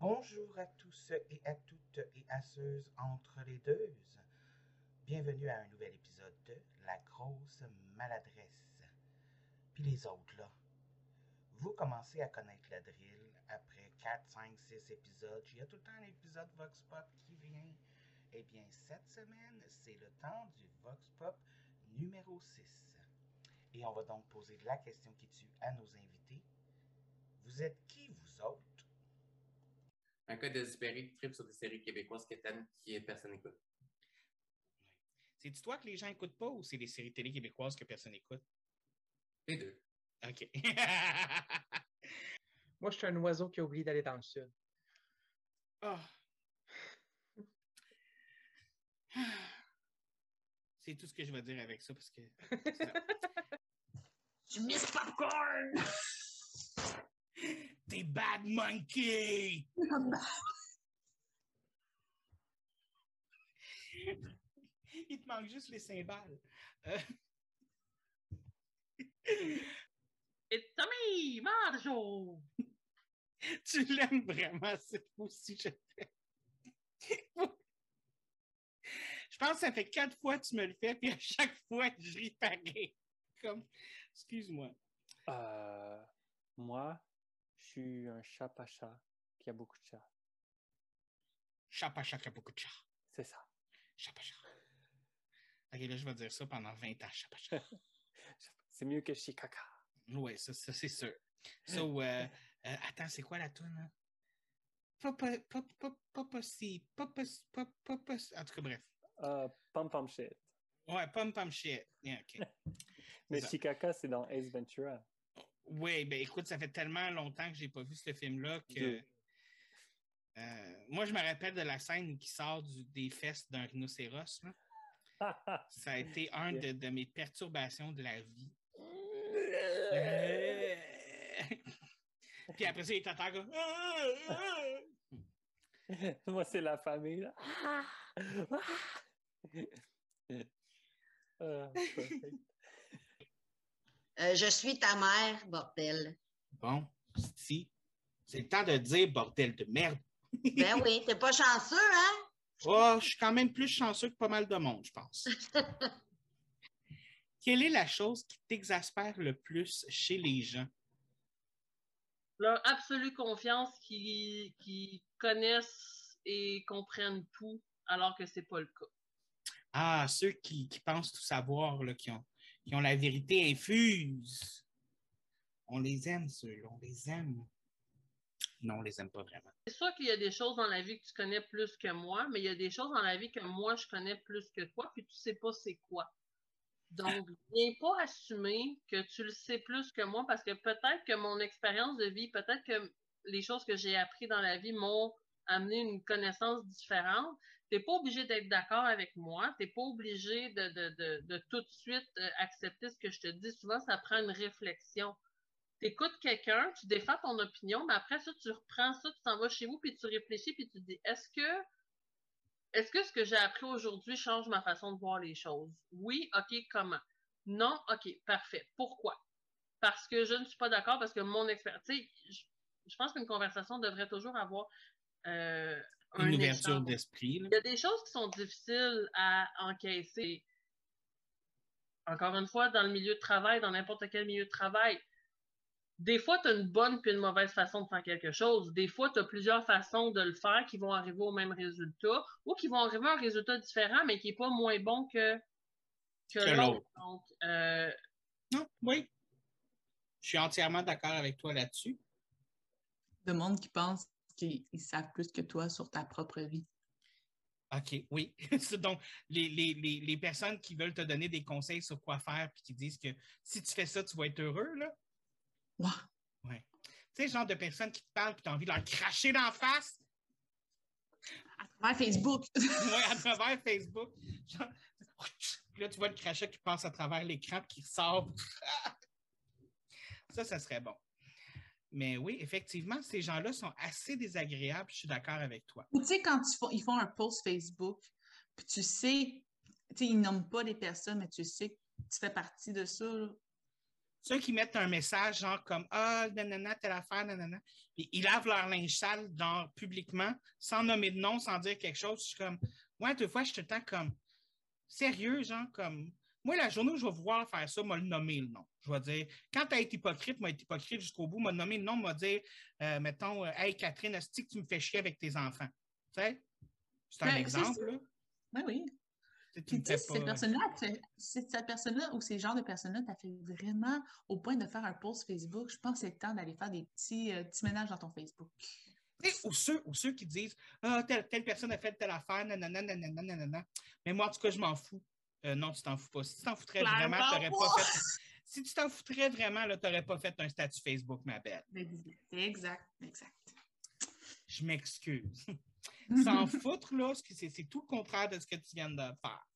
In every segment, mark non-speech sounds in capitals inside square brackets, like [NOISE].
Bonjour à tous et à toutes et à ceux entre les deux. Bienvenue à un nouvel épisode de La grosse maladresse. Puis les autres, là. Vous commencez à connaître le drill après 4, 5, 6 épisodes. Il y a tout le temps un épisode Vox Pop qui vient. Eh bien, cette semaine, c'est le temps du Vox Pop numéro 6. Et on va donc poser la question qui tue à nos invités. Vous êtes qui, vous autres? Un cas désespéré qui tripe sur des séries québécoises qui est personne n'écoute. C'est-tu toi que les gens n'écoutent pas ou c'est les séries télé québécoises que personne n'écoute? Les deux. OK. [LAUGHS] Moi, je suis un oiseau qui a oublié d'aller dans le sud. Ah. [SIGHS] C'est tout ce que je vais dire avec ça parce que. [LAUGHS] Tu Miss Popcorn! [LAUGHS] T'es bad monkey! [LAUGHS] Il te manque juste les cymbales. Euh, Tommy Marjo! tu l'aimes vraiment, c'est aussi je. Je pense que ça fait quatre fois que tu me le fais, puis à chaque fois, je ris pareil. Comme, excuse-moi. Euh, moi, suis un chat pacha qui a beaucoup de chats. Chat pas chat, qui a beaucoup de chat. C'est ça. Chat pas chat. Ok, là, je vais dire ça pendant 20 ans, chat pas chat. [LAUGHS] C'est mieux que Chicaca. Oui, ça, ça, c'est sûr. So, euh, euh, attends, c'est quoi la toune? papa, papa, si, papa, papa, papa, en tout cas, bref. Euh, pom pom shit. Ouais, pom pom shit. Yeah, ok. [LAUGHS] Mais. Chicaca, c'est dans Ace Ventura. Oui, ben écoute, ça fait tellement longtemps que j'ai pas vu ce film-là que. Euh, moi, je me rappelle de la scène qui sort du- des fesses d'un rhinocéros. là. [LAUGHS] Ça a été un de, de mes perturbations de la vie. Euh. Puis après ça, il terre comme. [LAUGHS] Moi, c'est la famille. là. Euh, [LAUGHS] perfect. Euh, je suis ta mère, bordel. Bon, si. C'est le temps de dire bordel de merde. [LAUGHS] Ben oui, t'es pas chanceux, hein? Oh, je suis quand même plus chanceux que pas mal de monde, je pense. [LAUGHS] Quelle est la chose qui t'exaspère le plus chez les gens? Leur absolue confiance qui, qui connaissent et comprennent tout, alors que c'est pas le cas. Ah, ceux qui, qui pensent tout savoir, là, qui, ont, qui ont la vérité infuse. On les aime, ceux-là, on les aime. Non, on les aime pas vraiment. C'est sûr qu'il y a des choses dans la vie que tu connais plus que moi, mais il y a des choses dans la vie que moi, je connais plus que toi, puis tu sais pas c'est quoi. Donc, viens pas assumer que tu le sais plus que moi, parce que peut-être que mon expérience de vie, peut-être que les choses que j'ai appris dans la vie m'ont amené une connaissance différente. T'es pas obligé d'être d'accord avec moi. T'es pas obligé de, de, de, de tout de suite euh, accepter ce que je te dis. Souvent, ça prend une réflexion. T'écoutes quelqu'un, tu défends ton opinion, mais après ça, tu reprends ça, tu t'en vas chez vous, puis tu réfléchis, puis tu dis, est-ce que est-ce que ce que j'ai appris aujourd'hui change ma façon de voir les choses? Oui, OK, comment? Non, OK, parfait. Pourquoi? Parce que je ne suis pas d'accord, parce que mon expertise, je, je pense qu'une conversation devrait toujours avoir euh, un Une ouverture échange. d'esprit. là. Il y a des choses qui sont difficiles à encaisser. Encore une fois, dans le milieu de travail, dans n'importe quel milieu de travail, des fois, tu as une bonne puis une mauvaise façon de faire quelque chose. Des fois, tu as plusieurs façons de le faire qui vont arriver au même résultat ou qui vont arriver à un résultat différent, mais qui n'est pas moins bon que, que, Que l'autre. l'autre. Donc, euh, Non, oui. Je suis entièrement d'accord avec toi là-dessus. de monde qui pense qu'ils ils savent plus que toi sur ta propre vie. OK, oui. [LAUGHS] Donc, les, les, les, les personnes qui veulent te donner des conseils sur quoi faire puis qui disent que si tu fais ça, tu vas être heureux, là. Ouais. Ouais. Tu sais, le genre de personnes qui te parlent puis tu as envie de leur cracher d'en face. À travers Facebook. [LAUGHS] Ouais, à travers Facebook. Genre, là, tu vois le crachat qui passe à travers l'écran qui ressort. [LAUGHS] ça, ça serait bon. Mais oui, effectivement, ces gens-là sont assez désagréables. Je suis d'accord avec toi. Ou tu sais, quand ils font, ils font un post Facebook, puis tu sais, tu sais, ils nomment pas les personnes, mais tu sais que tu fais partie de ça. là. ceux qui mettent un message genre comme Ah, nanana, telle affaire, nanana. Puis ils lavent leur linge sale dans, publiquement, sans nommer de nom, sans dire quelque chose. Je suis comme, ouais, deux fois, je suis tout le temps comme, sérieux, genre, comme, moi, la journée où je vais vouloir faire ça, m'a le nommer le nom. Je vais dire, quand tu être hypocrite, m'a être hypocrite jusqu'au bout, m'a nommé le nom, m'a dire, euh, mettons, euh, Hey Catherine, est-ce que tu me fais chier avec tes enfants? Tu sais? C'est un Ben, exemple. Ben oui. Puis tu sais, fais cette personne-là, cette personne-là ou ces genres de personnes-là, t'as fait vraiment au point de faire un post Facebook. Je pense que c'est le temps d'aller faire des petits, euh, petits ménages dans ton Facebook. Tu sais, ou, ceux, ou ceux qui disent Ah, telle, telle personne a fait telle affaire, nanana, nanana, nanana. Mais moi, en tout cas, je m'en fous. Euh, non, tu t'en fous pas. Si tu t'en foutrais Clairement vraiment, tu n'aurais pas. pas fait. Si tu t'en foutrais vraiment, tu n'aurais pas fait un statut Facebook, ma belle. Exact, exact. Je m'excuse. [LAUGHS] S'en foutre, là, c'est c'est tout le contraire de ce que tu viens de faire.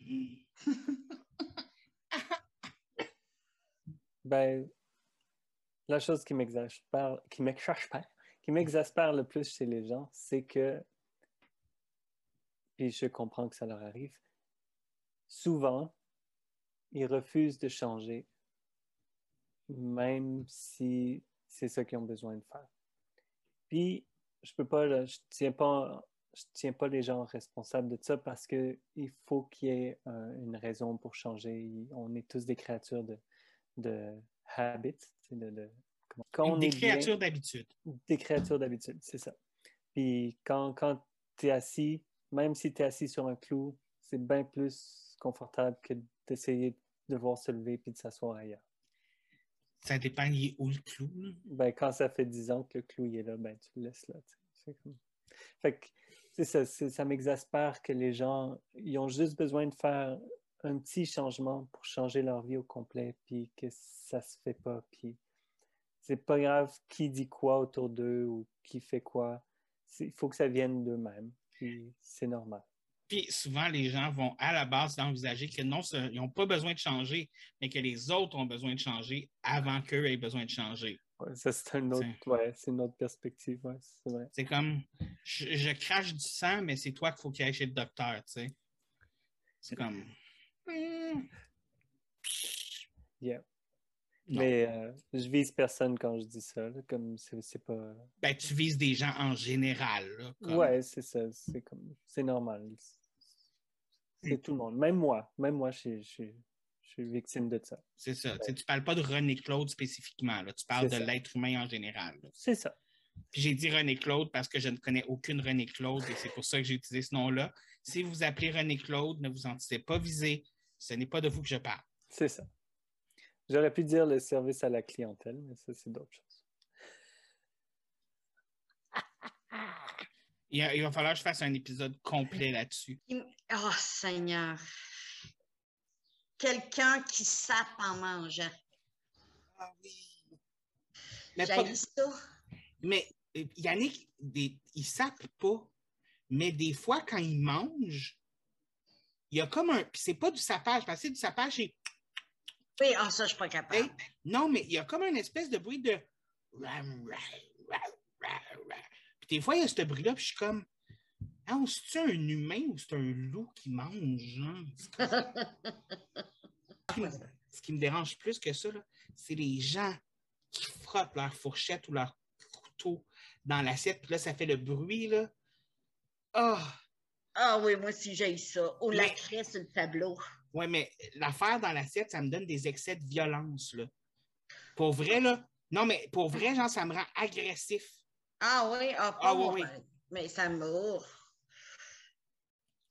[LAUGHS] Ben, la chose qui m'exaspère, qui m'exaspère, qui m'exaspère le plus chez les gens, c'est que, puis je comprends que ça leur arrive, souvent, ils refusent de changer, même si c'est ce qu'ils ont besoin de faire. Puis, je peux pas, là, je tiens pas, je tiens pas les gens responsables de ça parce que il faut qu'il y ait euh, une raison pour changer. On est tous des créatures de, de habits, on des est bien- créatures d'habitude. des créatures d'habitude, c'est ça. Puis quand, quand tu es assis, même si tu es assis sur un clou, c'est bien plus confortable que d'essayer de devoir se lever puis de s'asseoir ailleurs. Ça dépend, il est où le clou. là? Ben, quand ça fait 10 ans que le clou il est là, ben, tu le laisses là. comme- Fait que, ça, ça m'exaspère que les gens, ils ont juste besoin de faire un petit changement pour changer leur vie au complet, puis que ça se fait pas, puis c'est pas grave qui dit quoi autour d'eux ou qui fait quoi. Il faut que ça vienne d'eux-mêmes, puis c'est normal. Puis souvent, les gens vont à la base d'envisager que non, ils n'ont pas besoin de changer, mais que les autres ont besoin de changer avant qu'eux aient besoin de changer. Ouais, ça, c'est un autre, ouais, une autre perspective, ouais, c'est vrai. C'est comme, je, je crache du sang, mais c'est toi qu'il faut qu'il aille chez le docteur, tu sais. C'est comme, hmm, Yeah. Non. Mais euh, je vise personne quand je dis ça, là, comme c'est c'est pas... ben, tu vises des gens en général. Là, comme- Ouais, c'est ça. C'est comme, c'est normal. C'est Mm. tout le monde. Même moi. Même moi, je, suis- je, suis- je suis victime de ça. C'est ça. Tu sais, tu parles pas de René Claude spécifiquement. Là. Tu parles de l'être humain en général. C'est ça. Puis j'ai dit René Claude parce que je ne connais aucune René Claude et c'est pour ça que j'ai utilisé ce nom-là. Si vous appelez René Claude, ne vous en sentez pas visé. Ce n'est pas de vous que je parle. C'est ça. J'aurais pu dire le service à la clientèle, mais ça, c'est d'autres choses. Il, il va falloir que je fasse un épisode complet là-dessus. Oh, Seigneur. Quelqu'un qui sape en mangeant. Ah oui. Mais, pas- ça. mais euh, Yannick, des, il sape pas. Mais des fois, quand il mange, il y a comme un. Puis c'est pas du sapage, parce que c'est du sapage, c'est Oui, ah, ça, je suis pas capable. Hey, non, mais il y a comme une espèce de bruit de. Des fois, il y a ce bruit-là, puis je suis comme. Ah, c'est-tu un humain ou c'est un loup qui mange? hein? Ce qui me- Ce qui me dérange plus que ça, là, c'est les gens qui frottent leur fourchette ou leur couteau dans l'assiette, puis là, ça fait le bruit, là. Ah! Ah oui, moi aussi, j'ai ça. Ou la craie sur le tableau. Ouais, mais l'affaire dans l'assiette, ça me donne des excès de violence, là. Pour vrai, là. Non, mais pour vrai, genre, ça me rend agressif. Ah oui, ah, Ah pas oui, oui. ben, Mais ça me... oh.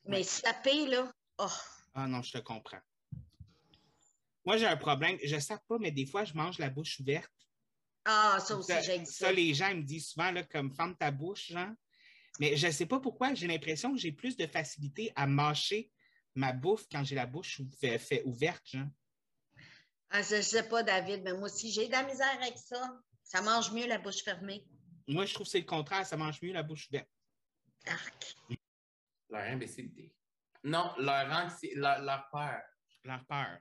Mais saper, là, oh. Ah non, je te comprends. Moi, j'ai un problème. Je ne sais pas, mais des fois, je mange la bouche ouverte. Ah, ça aussi, j'ai ça, ça. les gens ils me disent souvent, là, comme ferme ta bouche, genre. Mais je ne sais pas pourquoi, j'ai l'impression que j'ai plus de facilité à mâcher ma bouffe quand j'ai la bouche fait ouverte, genre. Ah, je sais pas, David, mais moi aussi, j'ai de la misère avec ça. Ça mange mieux la bouche fermée. Moi, je trouve que c'est le contraire, ça mange mieux la bouche ouverte. Arc. Leur imbécilité. Non, leur, anxi... leur, leur peur. Leur peur.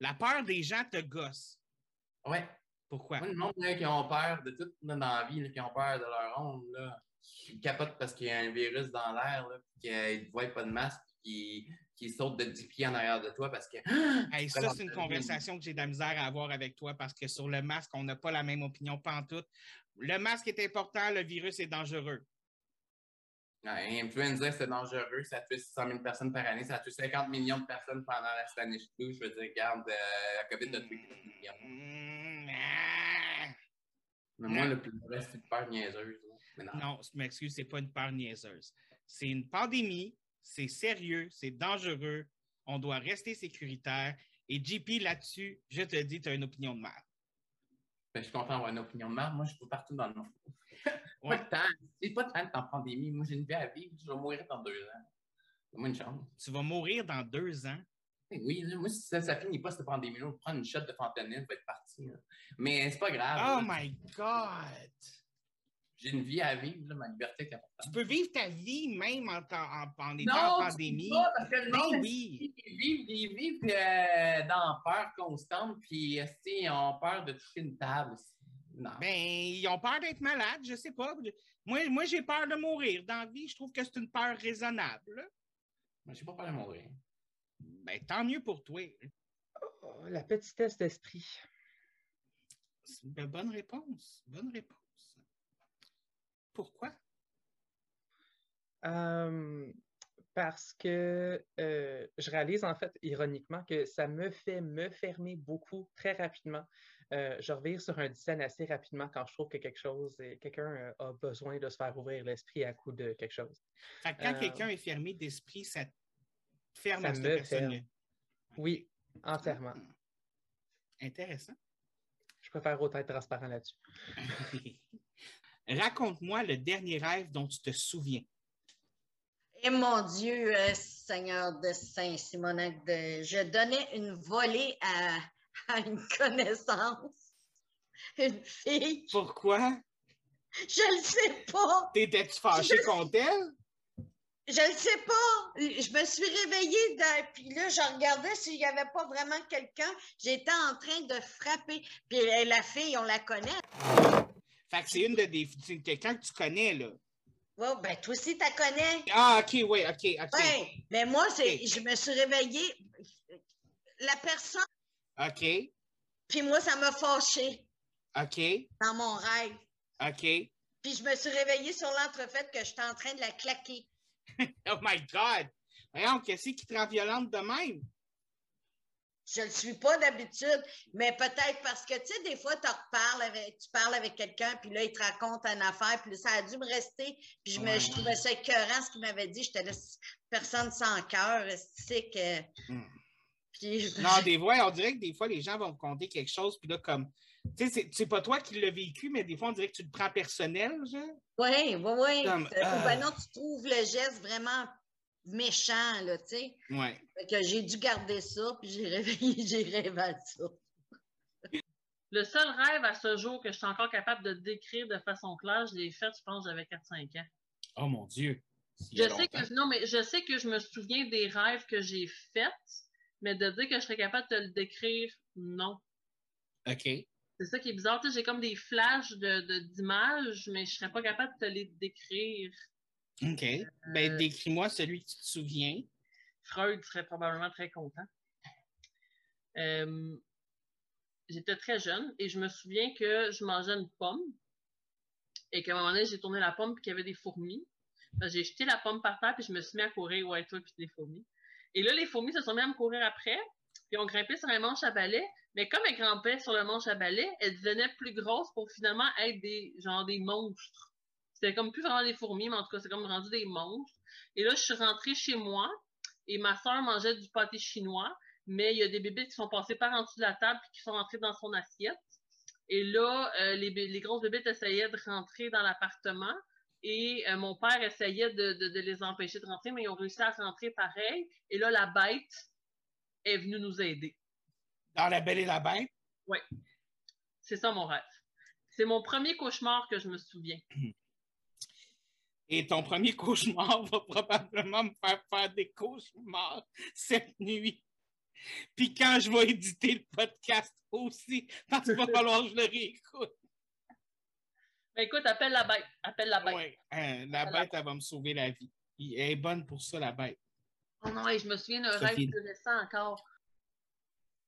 La peur des gens te gosse. Ouais. Pourquoi? Moi, le monde là, qui ont peur de tout là, dans la vie, là, qui ont peur de leur onde, là, je capote parce qu'il y a un virus dans l'air, là, puis qu'ils ne voient pas de masque, puis qu'ils qui saute de 10 pieds en arrière de toi parce que. Hey, ça, c'est une conversation que j'ai de la misère à avoir avec toi parce que sur le masque, on n'a pas la même opinion pantoute. Le masque est important, le virus est dangereux. Ouais, influenza, c'est dangereux. Ça tue 600 000 personnes par année. Ça tue 50 millions de personnes pendant la flu. Je veux dire, regarde, euh, la COVID a tué 4 millions. Mm, ah. Mais moi, le plus reste, c'est une peur niaiseuse. Mais non. Non, je m'excuse, c'est pas une peur niaiseuse. C'est une pandémie, c'est sérieux, c'est dangereux, on doit rester sécuritaire. Et JP, là-dessus, je te dis, tu as une opinion de mal. Je suis content d'avoir une opinion de merde. Moi, je suis partout dans le monde. [LAUGHS] Ouais. C'est pas d'être en pandémie. Moi, j'ai une vie à vivre. Je vais mourir dans deux ans. Donne-moi une chance. Tu vas mourir dans deux ans? Eh Oui, moi, si ça, ça finit pas cette pandémie-là, on va prendre une shot de fentanyl, va être parti. là. Mais c'est pas grave. Oh là. my God! J'ai une vie à vivre, là, ma liberté est Tu importante. peux vivre ta vie même en, en, en étant Non, en tu pandémie. pas, parce que le Ben monde, oui. ils vivent, ils vivent euh, dans peur constante, puis ils ont peur de toucher une table. Non. Ben, ils ont peur d'être malades, je sais pas. Moi, moi j'ai peur de mourir. Dans la vie, je trouve que c'est une peur raisonnable. Moi, j'ai pas peur de mourir. Ben, tant mieux pour toi. Oh, la petitesse d'esprit. C'est une bonne réponse. Bonne réponse. Pourquoi? Euh, parce que euh, je réalise en fait ironiquement que ça me fait me fermer beaucoup très rapidement. Euh, je revire sur un dizaine assez rapidement quand je trouve que quelque chose, quelqu'un a besoin de se faire ouvrir l'esprit à coup de quelque chose. Fait que quand Euh, quelqu'un est fermé d'esprit, ça ferme Ça à cette me personne-là. Oui, entièrement. Intéressant. Je préfère autant être transparent là-dessus. [LAUGHS] Raconte-moi le dernier rêve dont tu te souviens. Et mon Dieu, euh, Seigneur de Saint-Simonac, de- je donnais une volée à, à une connaissance, [LAUGHS] une fille. Pourquoi? Je le sais pas. T'étais-tu fâché Je- contre elle? Je le sais pas. Je me suis réveillée, dans- puis là, je regardais s'il n'y avait pas vraiment quelqu'un. J'étais en train de frapper. Puis euh, la fille, on la connaît. Fait que c'est une de des. c'est quelqu'un que tu connais, là. Ouais, ben toi aussi, tu la connais. Ah, ok, oui, ok, ok. Mais moi, je me suis réveillée. La personne, Ok, puis moi, ça m'a fâchée ok, dans mon rêve. ok. Puis je me suis réveillée sur l'entrefaite que j'étais en train de la claquer. [LAUGHS] Oh my God! Voyons, qu'est-ce qui te rend violente de même? Je le suis pas d'habitude, mais peut-être parce que, tu sais, des fois, tu reparles avec, tu parles avec quelqu'un, puis là, il te raconte une affaire, puis là, ça a dû me rester. Puis je, me, Ouais. je trouvais ça écœurant, ce qu'il m'avait dit. J'étais là, personne sans cœur, c'est que... Hmm. Puis, Non, des fois, on dirait que des fois, les gens vont me conter quelque chose, puis là, comme. Tu sais, c'est- pas toi qui l'as vécu, mais des fois, on dirait que tu le prends personnel, genre. Oui, oui, oui. Comme, ben non, tu trouves le geste vraiment méchant, là, tu sais. Ouais. Fait que j'ai dû garder ça, puis j'ai [LAUGHS] réveillé, j'ai rêvé à ça. Le seul rêve à ce jour que je suis encore capable de décrire de façon claire, je l'ai fait, je pense, j'avais 4-5 ans. Oh mon Dieu. Je sais longtemps. que non, mais je sais que je me souviens des rêves que j'ai faits, mais de dire que je serais capable de te le décrire, non. OK. C'est ça qui est bizarre. Tu sais, j'ai comme des flashs de, de- d'images, mais je serais pas capable de te les décrire. OK. Ben, décris-moi celui que tu te souviens. Freud serait probablement très content. Euh, j'étais très jeune et je me souviens que je mangeais une pomme et qu'à un moment donné, j'ai tourné la pomme et qu'il y avait des fourmis. Que J'ai jeté la pomme par terre puis je me suis mis à courir, ouais, toi, puis les fourmis. Et là, les fourmis se sont mis à me courir après, puis ont grimpé sur un manche à balai. Mais comme elles grimpaient sur le manche à balai, elles devenaient plus grosses pour finalement être des, genre des monstres. C'était comme plus vraiment des fourmis, mais en tout cas, c'est comme rendu des monstres. Et là, je suis rentrée chez moi et ma soeur mangeait du pâté chinois, mais il y a des bébés qui sont passés par en dessous de la table et qui sont rentrés dans son assiette. Et là, euh, les, grosses bébés essayaient de rentrer dans l'appartement et euh, mon père essayait de, de- de les empêcher de rentrer, mais ils ont réussi à rentrer pareil. Et là, la bête est venue nous aider. Dans La Belle et la Bête? C'est ça mon rêve. C'est mon premier cauchemar que je me souviens. [CLEARS THROAT] Et ton premier cauchemar va probablement me faire faire des cauchemars cette nuit. Puis quand je vais éditer le podcast aussi, parce qu'il va [LAUGHS] falloir que je le réécoute. Ben, écoute, appelle la bête. Appelle la bête. Ouais, hein, la bête, elle va me sauver la vie. Elle est bonne pour ça, la bête. Oh non, et je me souviens d'un rêve plus récent encore.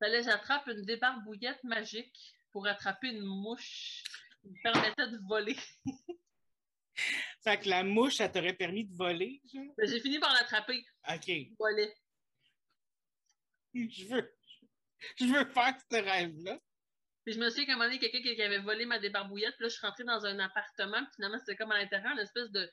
Fallait que j'attrape une débarbouillette magique pour attraper une mouche qui me permettait de voler. [LAUGHS] Fait que la mouche, ça t'aurait permis de voler, genre? Mais J'ai fini par l'attraper. OK. Je volais. Je veux, je veux faire ce rêve-là. Puis je me souviens qu'à un moment donné, quelqu'un qui qui avait volé ma débarbouillette, puis là, je suis rentrée dans un appartement, puis finalement, c'était comme à l'intérieur, une espèce de,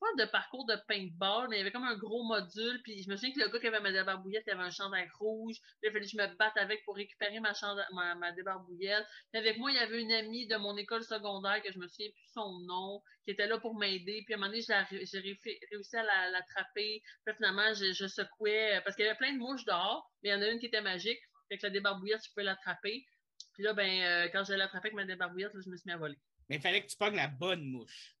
pas de parcours de paintball, mais il y avait comme un gros module, puis je me souviens que le gars qui avait ma débarbouillette, il avait un chandail rouge, puis il fallu que je me batte avec pour récupérer ma, ma, ma débarbouillette. Puis avec moi, il y avait une amie de mon école secondaire, que je me souviens plus son nom, qui était là pour m'aider, puis à un moment donné, j'ai réussi- à la- l'attraper, puis finalement, je, secouais, parce qu'il y avait plein de mouches dehors, mais il y en a une qui était magique, fait que la débarbouillette, je pouvais l'attraper. Puis là, ben, euh, quand je l'ai attrapée avec ma débarbouillette, je me suis mis à voler. Mais il fallait que tu pognes la bonne mouche.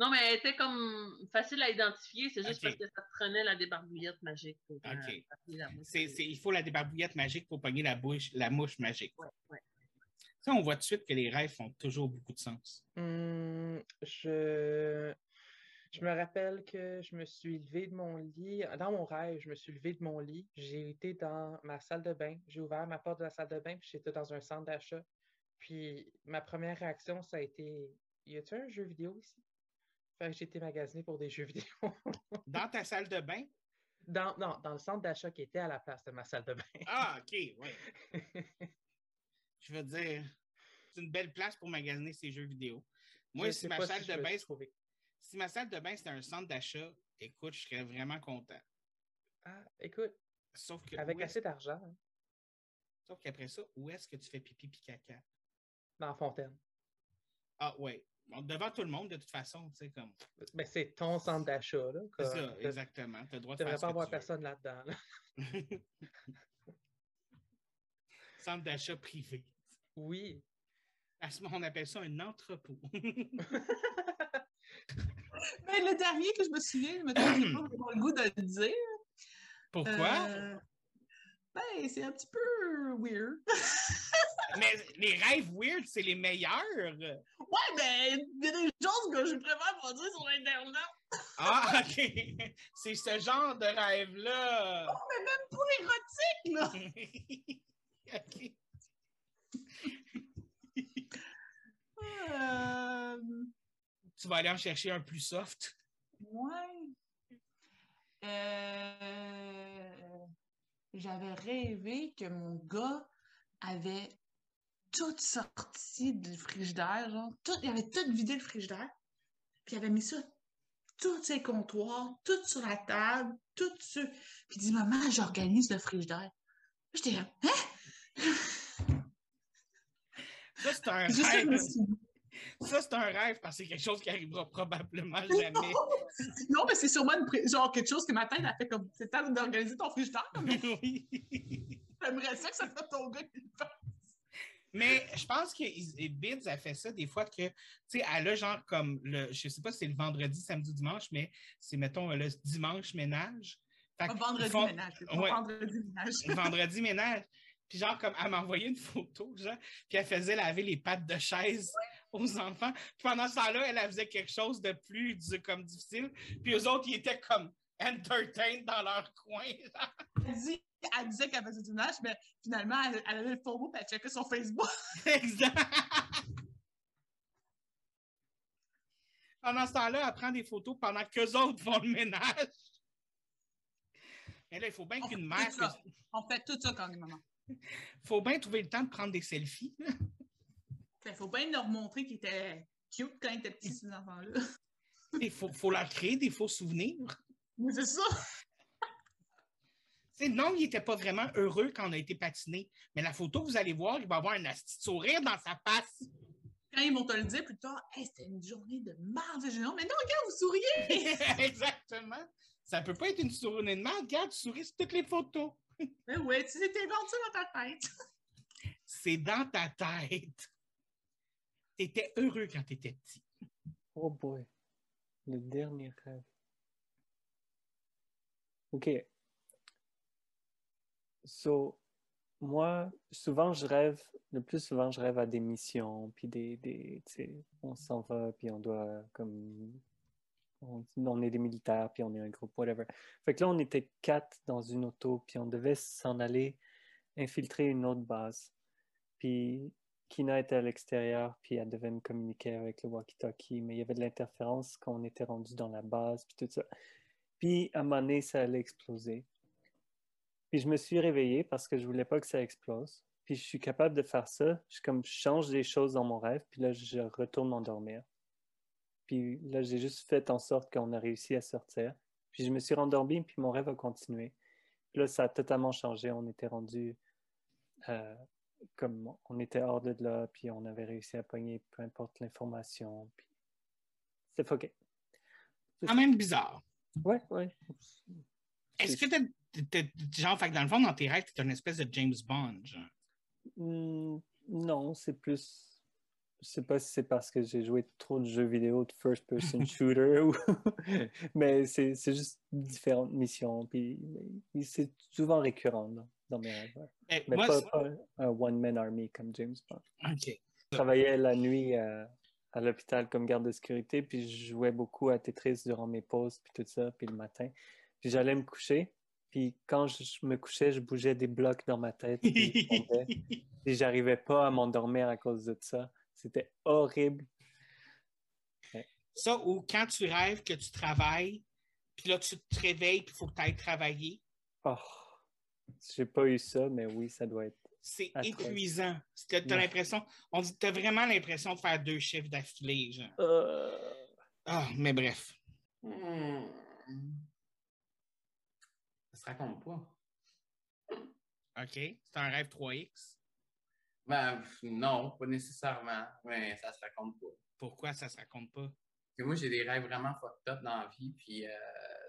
Non, mais elle était comme facile à identifier, c'est juste parce que ça prenait la débarbouillette magique. Pour, euh, Ok. C'est, c'est- il faut la débarbouillette magique pour pogner la, bouche, la mouche magique. Ouais, ouais. Ça, on voit tout de suite que les rêves font toujours beaucoup de sens. Hum, je... je me rappelle que je me suis levé de mon lit. Dans mon rêve, je me suis levé de mon lit. J'ai été dans ma salle de bain. J'ai ouvert ma porte de la salle de bain, puis j'étais dans un centre d'achat. Puis ma première réaction, ça a été Y a-t-il un jeu vidéo ici? Fait que j'ai été magasiner pour des jeux vidéo. [LAUGHS] Dans ta salle de bain? dans, non, dans le centre d'achat qui était à la place de ma salle de bain. Ah, OK, ouais. [LAUGHS] Je veux dire, c'est une belle place pour magasiner ces jeux vidéo. Moi, Je si ma salle de bain, si ma salle de bain c'était un centre d'achat, écoute, je serais vraiment content. Ah, écoute, Sauf que avec assez d'argent, hein, sauf qu'après ça, où est-ce que tu fais pipi puis caca? dans la fontaine. Ah ouais. Devant tout le monde, de toute façon, tu sais, comme. Ben, c'est ton centre d'achat, là. C'est comme, ça, exactement. Tu as le droit de faire pas avoir tu personne là-dedans. là. [LAUGHS] Centre d'achat privé. Oui. À ce moment, on appelle ça un entrepôt. Mais [LAUGHS] le dernier que je me souviens, je me donne pas le goût de le dire. Pourquoi? Euh, ben, c'est un petit peu weird. [LAUGHS] Mais les rêves weird, c'est les meilleurs. Ouais, ben, il y a des choses que je préfère pas dire sur Internet. Ah, OK. [LAUGHS] C'est ce genre de rêve-là. Mais même pour érotique, là. [LAUGHS] OK. Euh, Tu vas aller en chercher un plus soft. ouais. Euh, J'avais rêvé que mon gars avait tout sorti du frigidaire, genre, tout, il avait tout vidé le frigidaire, puis il avait mis ça, tous ses comptoirs, tout sur la table, tout sur... Puis il dit, maman, j'organise le frigidaire. J'étais là, hein? Ça, c'est un Juste rêve. Ça, c'est un rêve parce que c'est quelque chose qui arrivera probablement jamais. Non, mais c'est sûrement une genre quelque chose que ma tête a fait comme c'est temps d'organiser ton frigidaire. Comme [LAUGHS] oui. j'aimerais ça que ça soit ton gars qui le fasse. Mais je pense que Bids a fait ça des fois que, tu sais, elle a genre comme le, je sais pas si c'est le vendredi, samedi, dimanche, mais c'est, mettons, le dimanche ménage. Fait vendredi font- ménage. Ouais. Vendredi ménage. [LAUGHS] vendredi ménage. Puis genre, comme, elle m'a envoyé une photo, genre, puis elle faisait laver les pattes de chaise aux enfants. Puis pendant ce temps-là, elle, elle faisait quelque chose de plus, du- comme, difficile. Puis eux autres, ils étaient comme entertained dans leur coin. genre. Elle, dit- elle disait qu'elle faisait du ménage, mais finalement, elle, elle avait le faux mot et elle checkait son Facebook. [LAUGHS] exact. Pendant ce temps-là, elle prend des photos pendant qu'eux autres font le ménage. Mais là, il faut bien qu'une mère... On fait tout ça quand est maman. Il faut bien trouver le temps de prendre des selfies. [LAUGHS] Il faut bien leur montrer qu'ils étaient cute quand ils étaient petits, ces enfants-là. Il faut, faut leur créer des faux souvenirs. Mais c'est ça. Non, il n'était pas vraiment heureux quand on a été patiné. Mais la photo, vous allez voir, il va avoir un sourire dans sa face. Quand ils vont te le dire plus tard, hey, c'était une journée de non, mais non, regarde, vous souriez. [LAUGHS] Exactement. Ça peut pas être une journée de merde. Regarde, tu souris sur toutes les photos. Mais [LAUGHS] ouais, tu t'es inventé dans ta tête. C'est dans ta tête. Tu étais heureux quand tu étais petit. Oh boy. Le dernier rêve. OK. So, moi, souvent, je rêve, le plus souvent, je rêve à des missions, puis des, des on s'en va, puis on doit, comme, On, on est des militaires, puis on est un groupe, whatever. Fait que là, on était quatre dans une auto, puis on devait s'en aller infiltrer une autre base. Puis Kina était à l'extérieur, puis elle devait me communiquer avec le walkie-talkie, mais il y avait de l'interférence quand on était rendu dans la base, puis tout ça. Puis à un moment donné, ça allait exploser. Puis je me suis réveillé parce que je voulais pas que ça explose. Puis je suis capable de faire ça. Je, comme, je change des choses dans mon rêve, puis là, je retourne m'endormir. Puis là, j'ai juste fait en sorte qu'on a réussi à sortir. Puis je me suis rendormi, puis mon rêve a continué. Puis là, ça a totalement changé. On était rendu euh, comme on était hors de là, puis on avait réussi à pogner peu importe l'information. Puis c'est fucké. Quand même bizarre. Ouais, ouais. Est-ce que t'as- genre, fait que dans le fond, dans tes rêves, t'es une espèce de James Bond, genre? Hmm, non, c'est plus. Je sais pas si c'est parce que j'ai joué trop de jeux vidéo de first-person [LAUGHS] shooter ou. [LAUGHS] Mais c'est c'est juste différentes missions. Puis mais c'est souvent récurrent là, dans mes rêves. ouais. Ben, Mais moi, pas, un one-man army comme James Bond. OK. Je travaillais la nuit à l'hôpital comme garde de sécurité, puis je jouais beaucoup à Tetris durant mes pauses, puis tout ça, puis le matin. Puis j'allais me coucher, puis quand je me couchais, je bougeais des blocs dans ma tête, puis je tombais. [LAUGHS] Puis j'arrivais pas à m'endormir à cause de ça. C'était horrible. Ça, ou quand tu rêves que tu travailles, puis là, tu te réveilles, puis il faut que tu ailles travailler, Oh, j'ai pas eu ça, mais oui, ça doit être. c'est épuisant. Tu as l'impression, on dit, t'as vraiment l'impression de faire deux chiffres d'affilée, genre. Euh, Ah, mais bref. Hmm. Ça se raconte pas. OK. C'est un rêve 3X. Ben, non, pas nécessairement, mais ça se raconte pas. Pourquoi ça se raconte pas? Parce que moi, j'ai des rêves vraiment fucked up dans la vie, puis euh,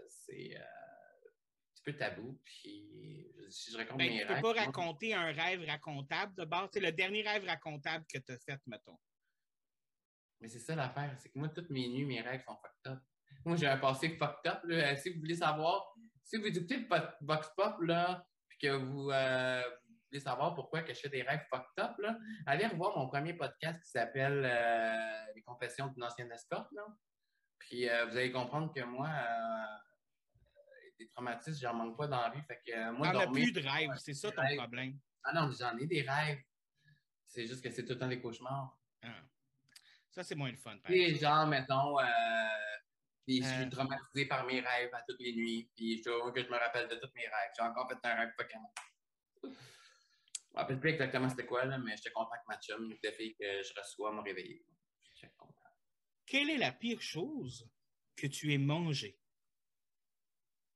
c'est euh, un petit peu tabou, puis je- si je raconte Ben, mes tu peux rêves... pas moi, raconter un rêve racontable de base. C'est le dernier rêve racontable que tu as fait, mettons. Mais c'est ça l'affaire, c'est que moi, toutes mes nuits, mes rêves sont fucked up. Moi, j'ai un passé fucked up, là. Si vous voulez savoir, si vous écoutez Vox Pop, là, puis que vous, euh, vous voulez savoir pourquoi que je fais des rêves fucked up, là, allez revoir mon premier podcast qui s'appelle euh, Les confessions d'une ancienne escorte, là. Puis euh, vous allez comprendre que moi, des traumatismes, j'en manque pas dans la vie. Fait que moi, T'en as plus de rêves, c'est ça ton rêves. problème. Ah non, j'en ai des rêves. C'est juste que c'est tout le temps des cauchemars. Ah. Ça, c'est moins le fun. par Et exemple. genre, mettons, euh, puis je Euh. suis traumatisé par mes rêves à toutes les nuits, puis je que je me rappelle de tous mes rêves. J'ai encore fait un rêve fucking. Je me rappelle plus exactement c'était quoi, là, mais j'étais content que ma chum, de fille que je reçois. J'étais content. Quelle est la pire chose que tu aies mangée?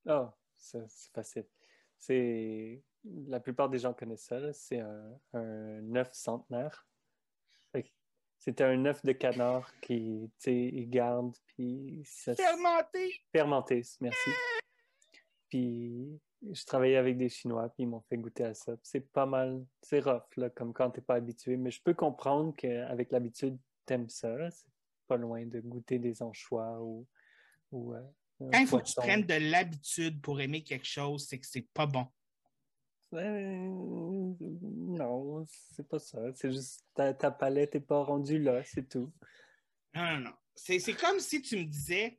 Oh, ça, c'est facile. C'est la plupart des gens connaissent ça. C'est un, un œuf centenaire. C'était un œuf de canard qui, tu sais, il garde puis ça Fermenté! fermenté, merci. Puis je travaillais avec des Chinois puis ils m'ont fait goûter à ça. C'est pas mal, c'est rough là, comme quand t'es pas habitué. Mais je peux comprendre qu'avec l'habitude t'aimes ça. C'est pas loin de goûter des anchois ou ou euh, Quand il faut que tu prennes de l'habitude pour aimer quelque chose, c'est que c'est pas bon. Non, c'est pas ça. C'est juste ta, ta palette n'est pas rendue là, c'est tout. Non, non, non. C'est c'est comme si tu me disais,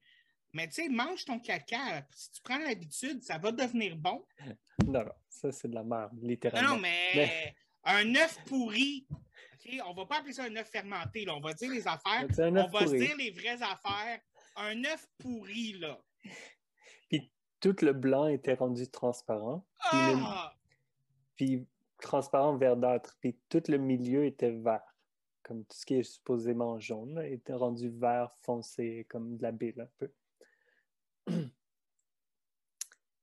mais tu sais, mange ton caca. Si tu prends l'habitude, ça va devenir bon. Non, non, ça c'est de la merde, littéralement. non, mais, Mais- un œuf pourri, OK, on va pas appeler ça un œuf fermenté, là. on va dire les affaires, on œuf va se dire les vraies affaires. Un œuf pourri, là. Puis tout le blanc était rendu transparent, Ah! Puis transparent verdâtre, puis tout le milieu était vert, comme tout ce qui est supposément jaune, était rendu vert foncé, comme de la bile un peu. [CLEARS THROAT]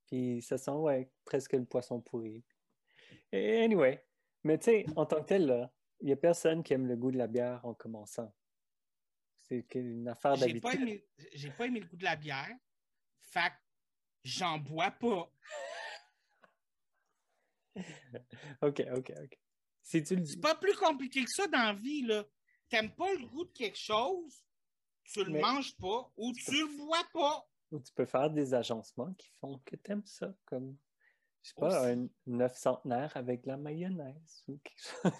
Puis ça sent, ouais, presque le poisson pourri. Et anyway, mais tu sais, en tant que tel, il n'y a personne qui aime le goût de la bière en commençant. C'est une affaire J'ai pas, d'habitude. aimé, j'ai pas aimé le goût de la bière. Fait j'en bois pas. Ok, ok, ok. C'est pas plus compliqué que ça dans la vie, là. T'aimes pas le goût de quelque chose, tu le Mais- manges pas ou tu le bois pas. Ou tu peux faire des agencements qui font que tu aimes ça, comme, je sais pas, Aussi. un œuf centenaire avec de la mayonnaise ou quelque chose.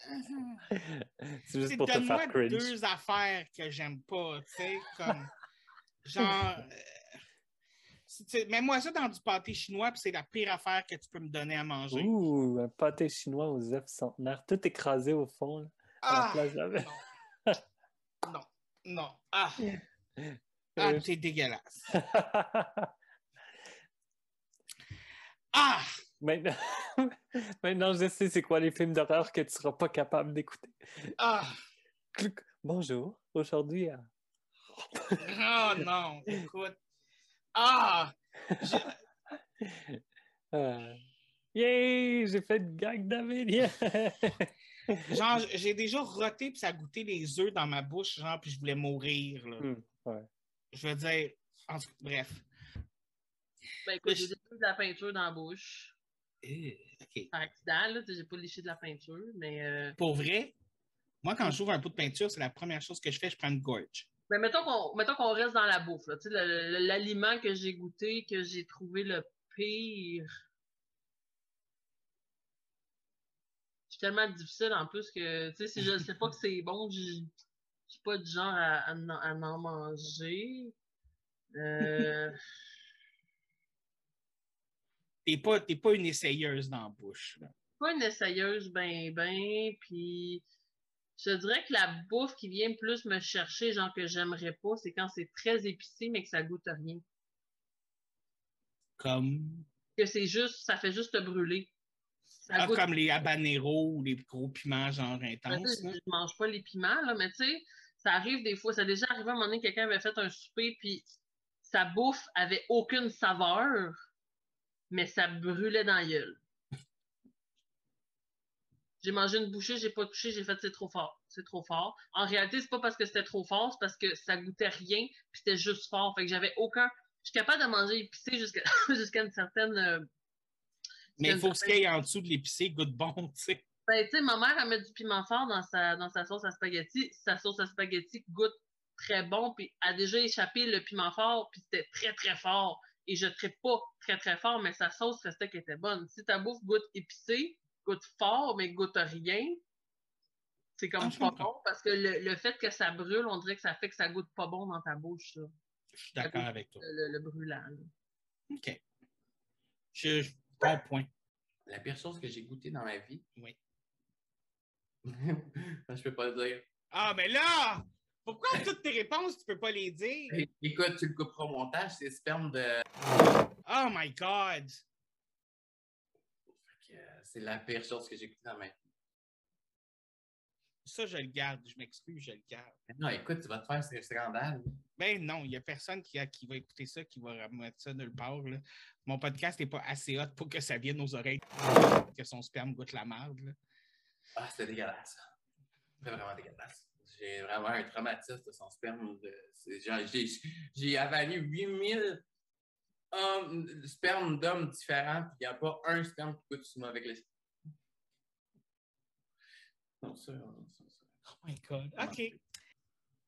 [LAUGHS] C'est juste pour te faire cringe. deux affaires que j'aime pas, tu sais, comme Genre, [LAUGHS] mets-moi ça dans du pâté chinois, puis c'est la pire affaire que tu peux me donner à manger. Ouh, un pâté chinois aux œufs centenaires, tout écrasé au fond, là, à la Ah! place de la- Non. non, non. Ah, ah Euh, t'es dégueulasse. [LAUGHS] Ah! Maintenant... [LAUGHS] Maintenant, je sais c'est quoi les films d'horreur que tu seras pas capable d'écouter. Ah! Bonjour, aujourd'hui à... Oh non, écoute. Ah! Je- Euh, [LAUGHS] Yay! J'ai fait une gag d'Amélie! [LAUGHS] Genre, j'ai déjà roté puis ça a goûté les œufs dans ma bouche, genre, puis je voulais mourir. là. Hmm, ouais. Je veux dire, en tout cas, bref. Ben écoute, j'ai de la peinture dans la bouche. Euh. Par accident, là, j'ai pas léché de la peinture, mais. euh, Pour vrai, moi, quand j'ouvre un pot de peinture, c'est la première chose que je fais, je prends une gorge. Mais mettons qu'on mettons qu'on reste dans la bouffe. là. Tu sais, le- le- L'aliment que j'ai goûté, que j'ai trouvé le pire. C'est tellement difficile en plus que, tu sais, si je ne sais pas que c'est bon, je je suis pas du genre à, à en- à en manger. Euh, [LAUGHS] T'es pas, t'es pas une essayeuse dans la bouche. là. pas une essayeuse ben ben, puis je dirais que la bouffe qui vient plus me chercher, genre que j'aimerais pas, c'est quand c'est très épicé mais que ça goûte rien. Comme, Que c'est juste, ça fait juste te brûler. Ça ah, goûte comme les habaneros ou les gros piments genre intenses. là. je mange pas les piments, là, mais tu sais, ça arrive des fois. Ça a déjà arrivé à un moment donné, quelqu'un avait fait un souper, puis sa bouffe avait aucune saveur, mais ça brûlait dans la gueule. J'ai mangé une bouchée, j'ai pas touché, j'ai fait c'est trop fort. C'est trop fort. En réalité, c'est pas parce que c'était trop fort, c'est parce que ça goûtait rien, puis c'était juste fort. Fait que j'avais aucun. Je suis capable de manger épicé jusqu'à [LAUGHS] jusqu'à une certaine. euh, Mais il faut ce qu'il y ait en dessous de l'épicé goûte bon, [LAUGHS] tu sais. Ben, tu sais, ma mère, elle met du piment fort dans sa, dans sa sauce à spaghetti. Sa sauce à spaghetti goûte très bon, puis a déjà échappé le piment fort, puis c'était très, très fort. Et je ne pas très, très fort, mais sa sauce restait qu'elle était bonne. Si ta bouffe goûte épicé, goûte fort, mais goûte rien, c'est comme Ah, pas bon, parce que le, le fait que ça brûle, on dirait que ça fait que ça goûte pas bon dans ta bouche, ça, Je suis d'accord avec toi. le, le brûlant. là. OK. Je, je bon point. La pire chose que j'ai goûté dans ma vie. Oui. [LAUGHS] je peux pas le dire. Ah, mais là! Pourquoi toutes tes réponses, tu peux pas les dire? Écoute, tu le couperas au montage, c'est sperme de. Oh my God! C'est la pire chose que j'ai goûté dans ma vie. Ça, je le garde. Je m'excuse, je le garde. Non, écoute, tu vas te faire ce scandale. Ben non, il n'y a personne qui, a- qui va écouter ça, qui va remettre ça nulle part. là. Mon podcast n'est pas assez hot pour que ça vienne aux oreilles, que son sperme goûte la merde. Ah, c'était dégueulasse. C'était vraiment dégueulasse. J'ai vraiment un traumatisme de son sperme. j'ai avalé 8000 hommes, spermes d'hommes différents, puis il n'y a pas un sperme qui sur moi avec les. Non, ça, non, ça, ça. Oh my God. OK.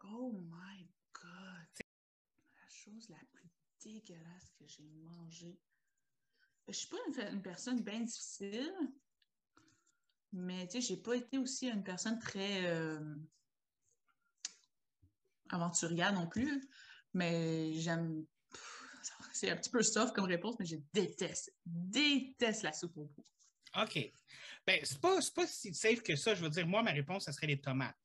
Oh my God. La chose la plus dégueulasse que j'ai mangée. Je suis pas une, une personne bien difficile, mais tu sais, j'ai pas été aussi une personne très euh, aventurière non plus. Mais j'aime. C'est un petit peu soft comme réponse, mais je déteste, déteste la soupe au pois. OK. Ben, c'est pas, pas si safe que ça. Je veux dire, moi, ma réponse, ça serait les tomates.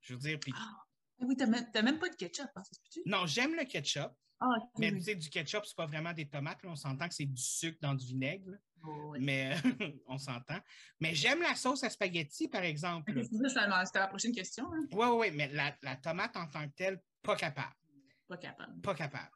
Je veux dire, puis Ah Oui, t'as même, même pas de ketchup, hein, non, j'aime le ketchup, Ah, mais oui. tu sais, du ketchup, c'est pas vraiment des tomates. là. On s'entend que c'est du sucre dans du vinaigre. Oh, ouais. mais [LAUGHS] on s'entend. Mais j'aime la sauce à spaghetti, par exemple. C'était la prochaine question. Hein? Oui, oui, oui, mais la, la tomate en tant que telle, pas capable. Pas capable. Pas capable.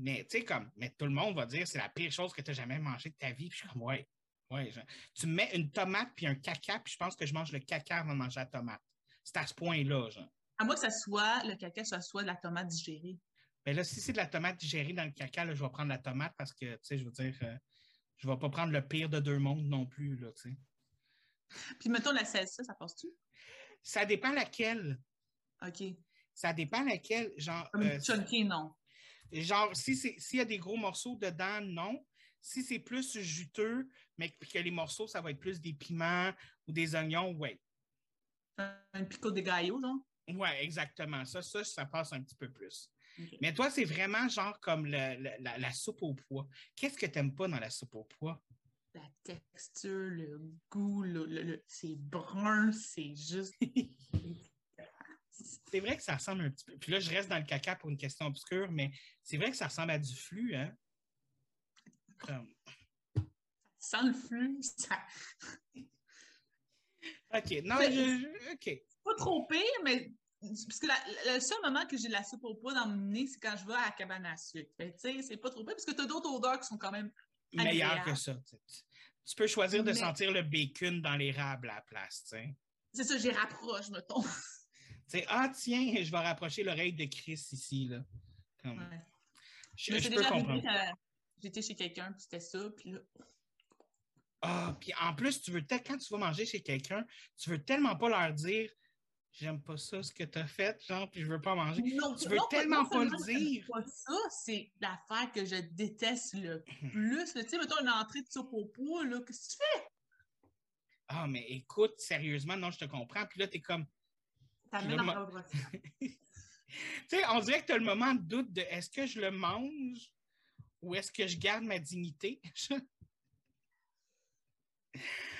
Mais tu sais, comme, mais tout le monde va dire c'est la pire chose que tu as jamais mangé de ta vie. Puis je suis comme, ouais, ouais. je- tu me mets une tomate puis un caca, puis je pense que je mange le caca avant de manger la tomate. C'est à ce point-là, genre. À moins que ça soit, le caca, ça soit de la tomate digérée. Mais là, si c'est de la tomate digérée dans le caca, là, je vais prendre la tomate parce que, tu sais, je veux dire, euh, je vais pas prendre le pire de deux mondes non plus, là, tu sais. Puis mettons la salsa, ça passe-tu? Ça dépend laquelle. OK. Ça dépend laquelle. Genre, Comme euh, chunky, non. Genre, si c'est- s'il y a des gros morceaux dedans, non. Si c'est plus juteux, mais que les morceaux, ça va être plus des piments ou des oignons, ouais. Un, un pico de gallo, genre? Ouais, exactement. Ça, ça, ça passe un petit peu plus. Mais toi, c'est vraiment genre comme le- le- la, la soupe au pois. Qu'est-ce que t'aimes pas dans la soupe au pois? La texture, le goût, le- c'est brun, c'est juste. [LAUGHS] C'est vrai que ça ressemble un petit peu. Puis là, je reste dans le caca pour une question obscure, mais c'est vrai que ça ressemble à du flux, hein? Comme- Sans le flux, ça. OK. Non, je- OK. pas trop pire, mais parce que la- le seul moment que j'ai de la soupe au pois dans mon nez, c'est quand je vais à la cabane à sucre. Tu sais, c'est pas trop pire parce que t'as d'autres odeurs qui sont quand même. Meilleur Agréable. que ça. tu sais. Tu peux choisir de Mais- sentir le bacon dans l'érable à la place, tu sais. C'est ça, j'y rapproche, mettons. Tu sais, ah tiens, je vais rapprocher l'oreille de Chris ici, là. Comme- Ouais. Je, je peux comprendre. que j'étais chez quelqu'un, puis c'était ça, puis là. Ah, puis en plus, tu veux te- quand tu vas manger chez quelqu'un, tu veux tellement pas leur dire j'aime pas ça ce que tu as fait, genre, puis je veux pas manger. Non, Tu veux non, tellement non pas le dire. pas ça, c'est l'affaire que je déteste le plus. là. Tu sais, mettons une entrée de soupe au là, qu'est-ce que tu fais? Ah, mais écoute, sérieusement, non, je te comprends. Puis là, t'es comme. Ma- ma brosse. [LAUGHS] tu sais, on dirait que tu as le moment de doute de est-ce que je le mange ou est-ce que je garde ma dignité? [LAUGHS]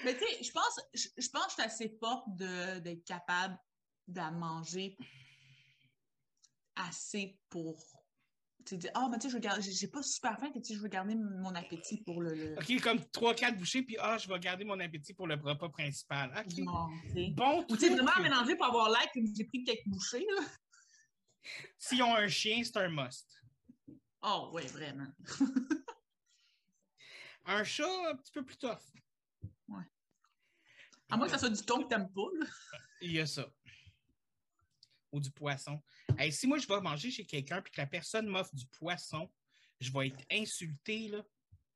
Mais tu sais, je pense, je, je pense que je suis assez forte d'être capable de manger assez pour tu dire Ah, mais tu sais, je veux garder- j'ai pas super faim, tu sais, je veux garder mon appétit pour le. le- OK, comme 3-4 bouchées, puis ah, je vais garder mon appétit pour le repas principal. OK. Sais. Bon, Ou tu sais, vraiment mélanger pour avoir l'air que j'ai pris quelques bouchées, là. S'ils ont un chien, c'est un must. Oh, ouais, vraiment. [LAUGHS] Un chat, un petit peu plus tough. À moins que ça soit du thon que t'aimes pas, là. Il y a ça. Ou du poisson. Hey, si moi, je vais manger chez quelqu'un puis que la personne m'offre du poisson, je vais être insulté. Là.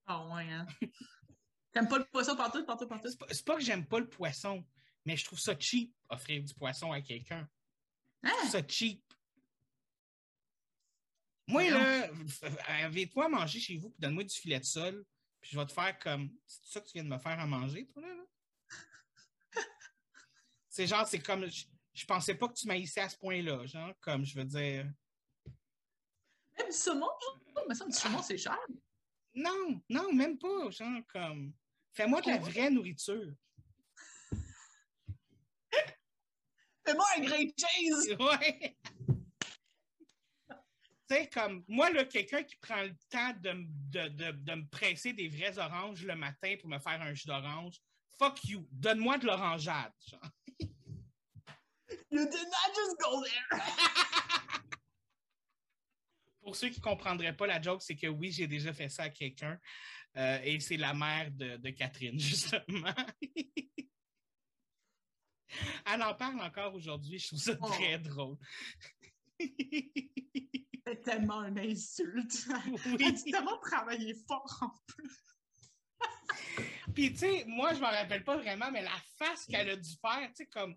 Ah, ouais, hein. T'aimes pas le poisson partout, partout, partout? C'est pas, pas que j'aime pas le poisson, mais je trouve ça cheap, offrir du poisson à quelqu'un. Je Hein? trouve ça cheap. Moi, là, invite-moi à manger chez vous puis donne-moi du filet de sol, puis je vais te faire comme. C'est ça que tu viens de me faire à manger, toi, là? là? [LAUGHS] c'est genre, c'est comme. Je, je pensais pas que tu m'haïssais à ce point-là, genre, comme je veux dire. Même du saumon, genre? Mais ça, du saumon, c'est cher. Non, non, même pas, genre, comme. Fais-moi de la vraie nourriture. [LAUGHS] Fais-moi un great cheese! [LAUGHS] Ouais. Tu sais, comme moi, là, quelqu'un qui prend le temps de, de- de me presser des vraies oranges le matin pour me faire un jus d'orange, fuck you. Donne-moi de l'orangeade. genre. You did not just go there! [LAUGHS] Pour ceux qui ne comprendraient pas la joke, c'est que oui, j'ai déjà fait ça à quelqu'un. euh, et c'est la mère de, de Catherine, [LAUGHS] justement. Elle en parle encore aujourd'hui. Je trouve ça Oh. très drôle. [LAUGHS] C'est tellement une insulte. Oui. Elle a tellement travaillé fort en plus. Puis, tu sais, moi, je m'en rappelle pas vraiment, mais la face qu'elle a dû faire, tu sais, comme,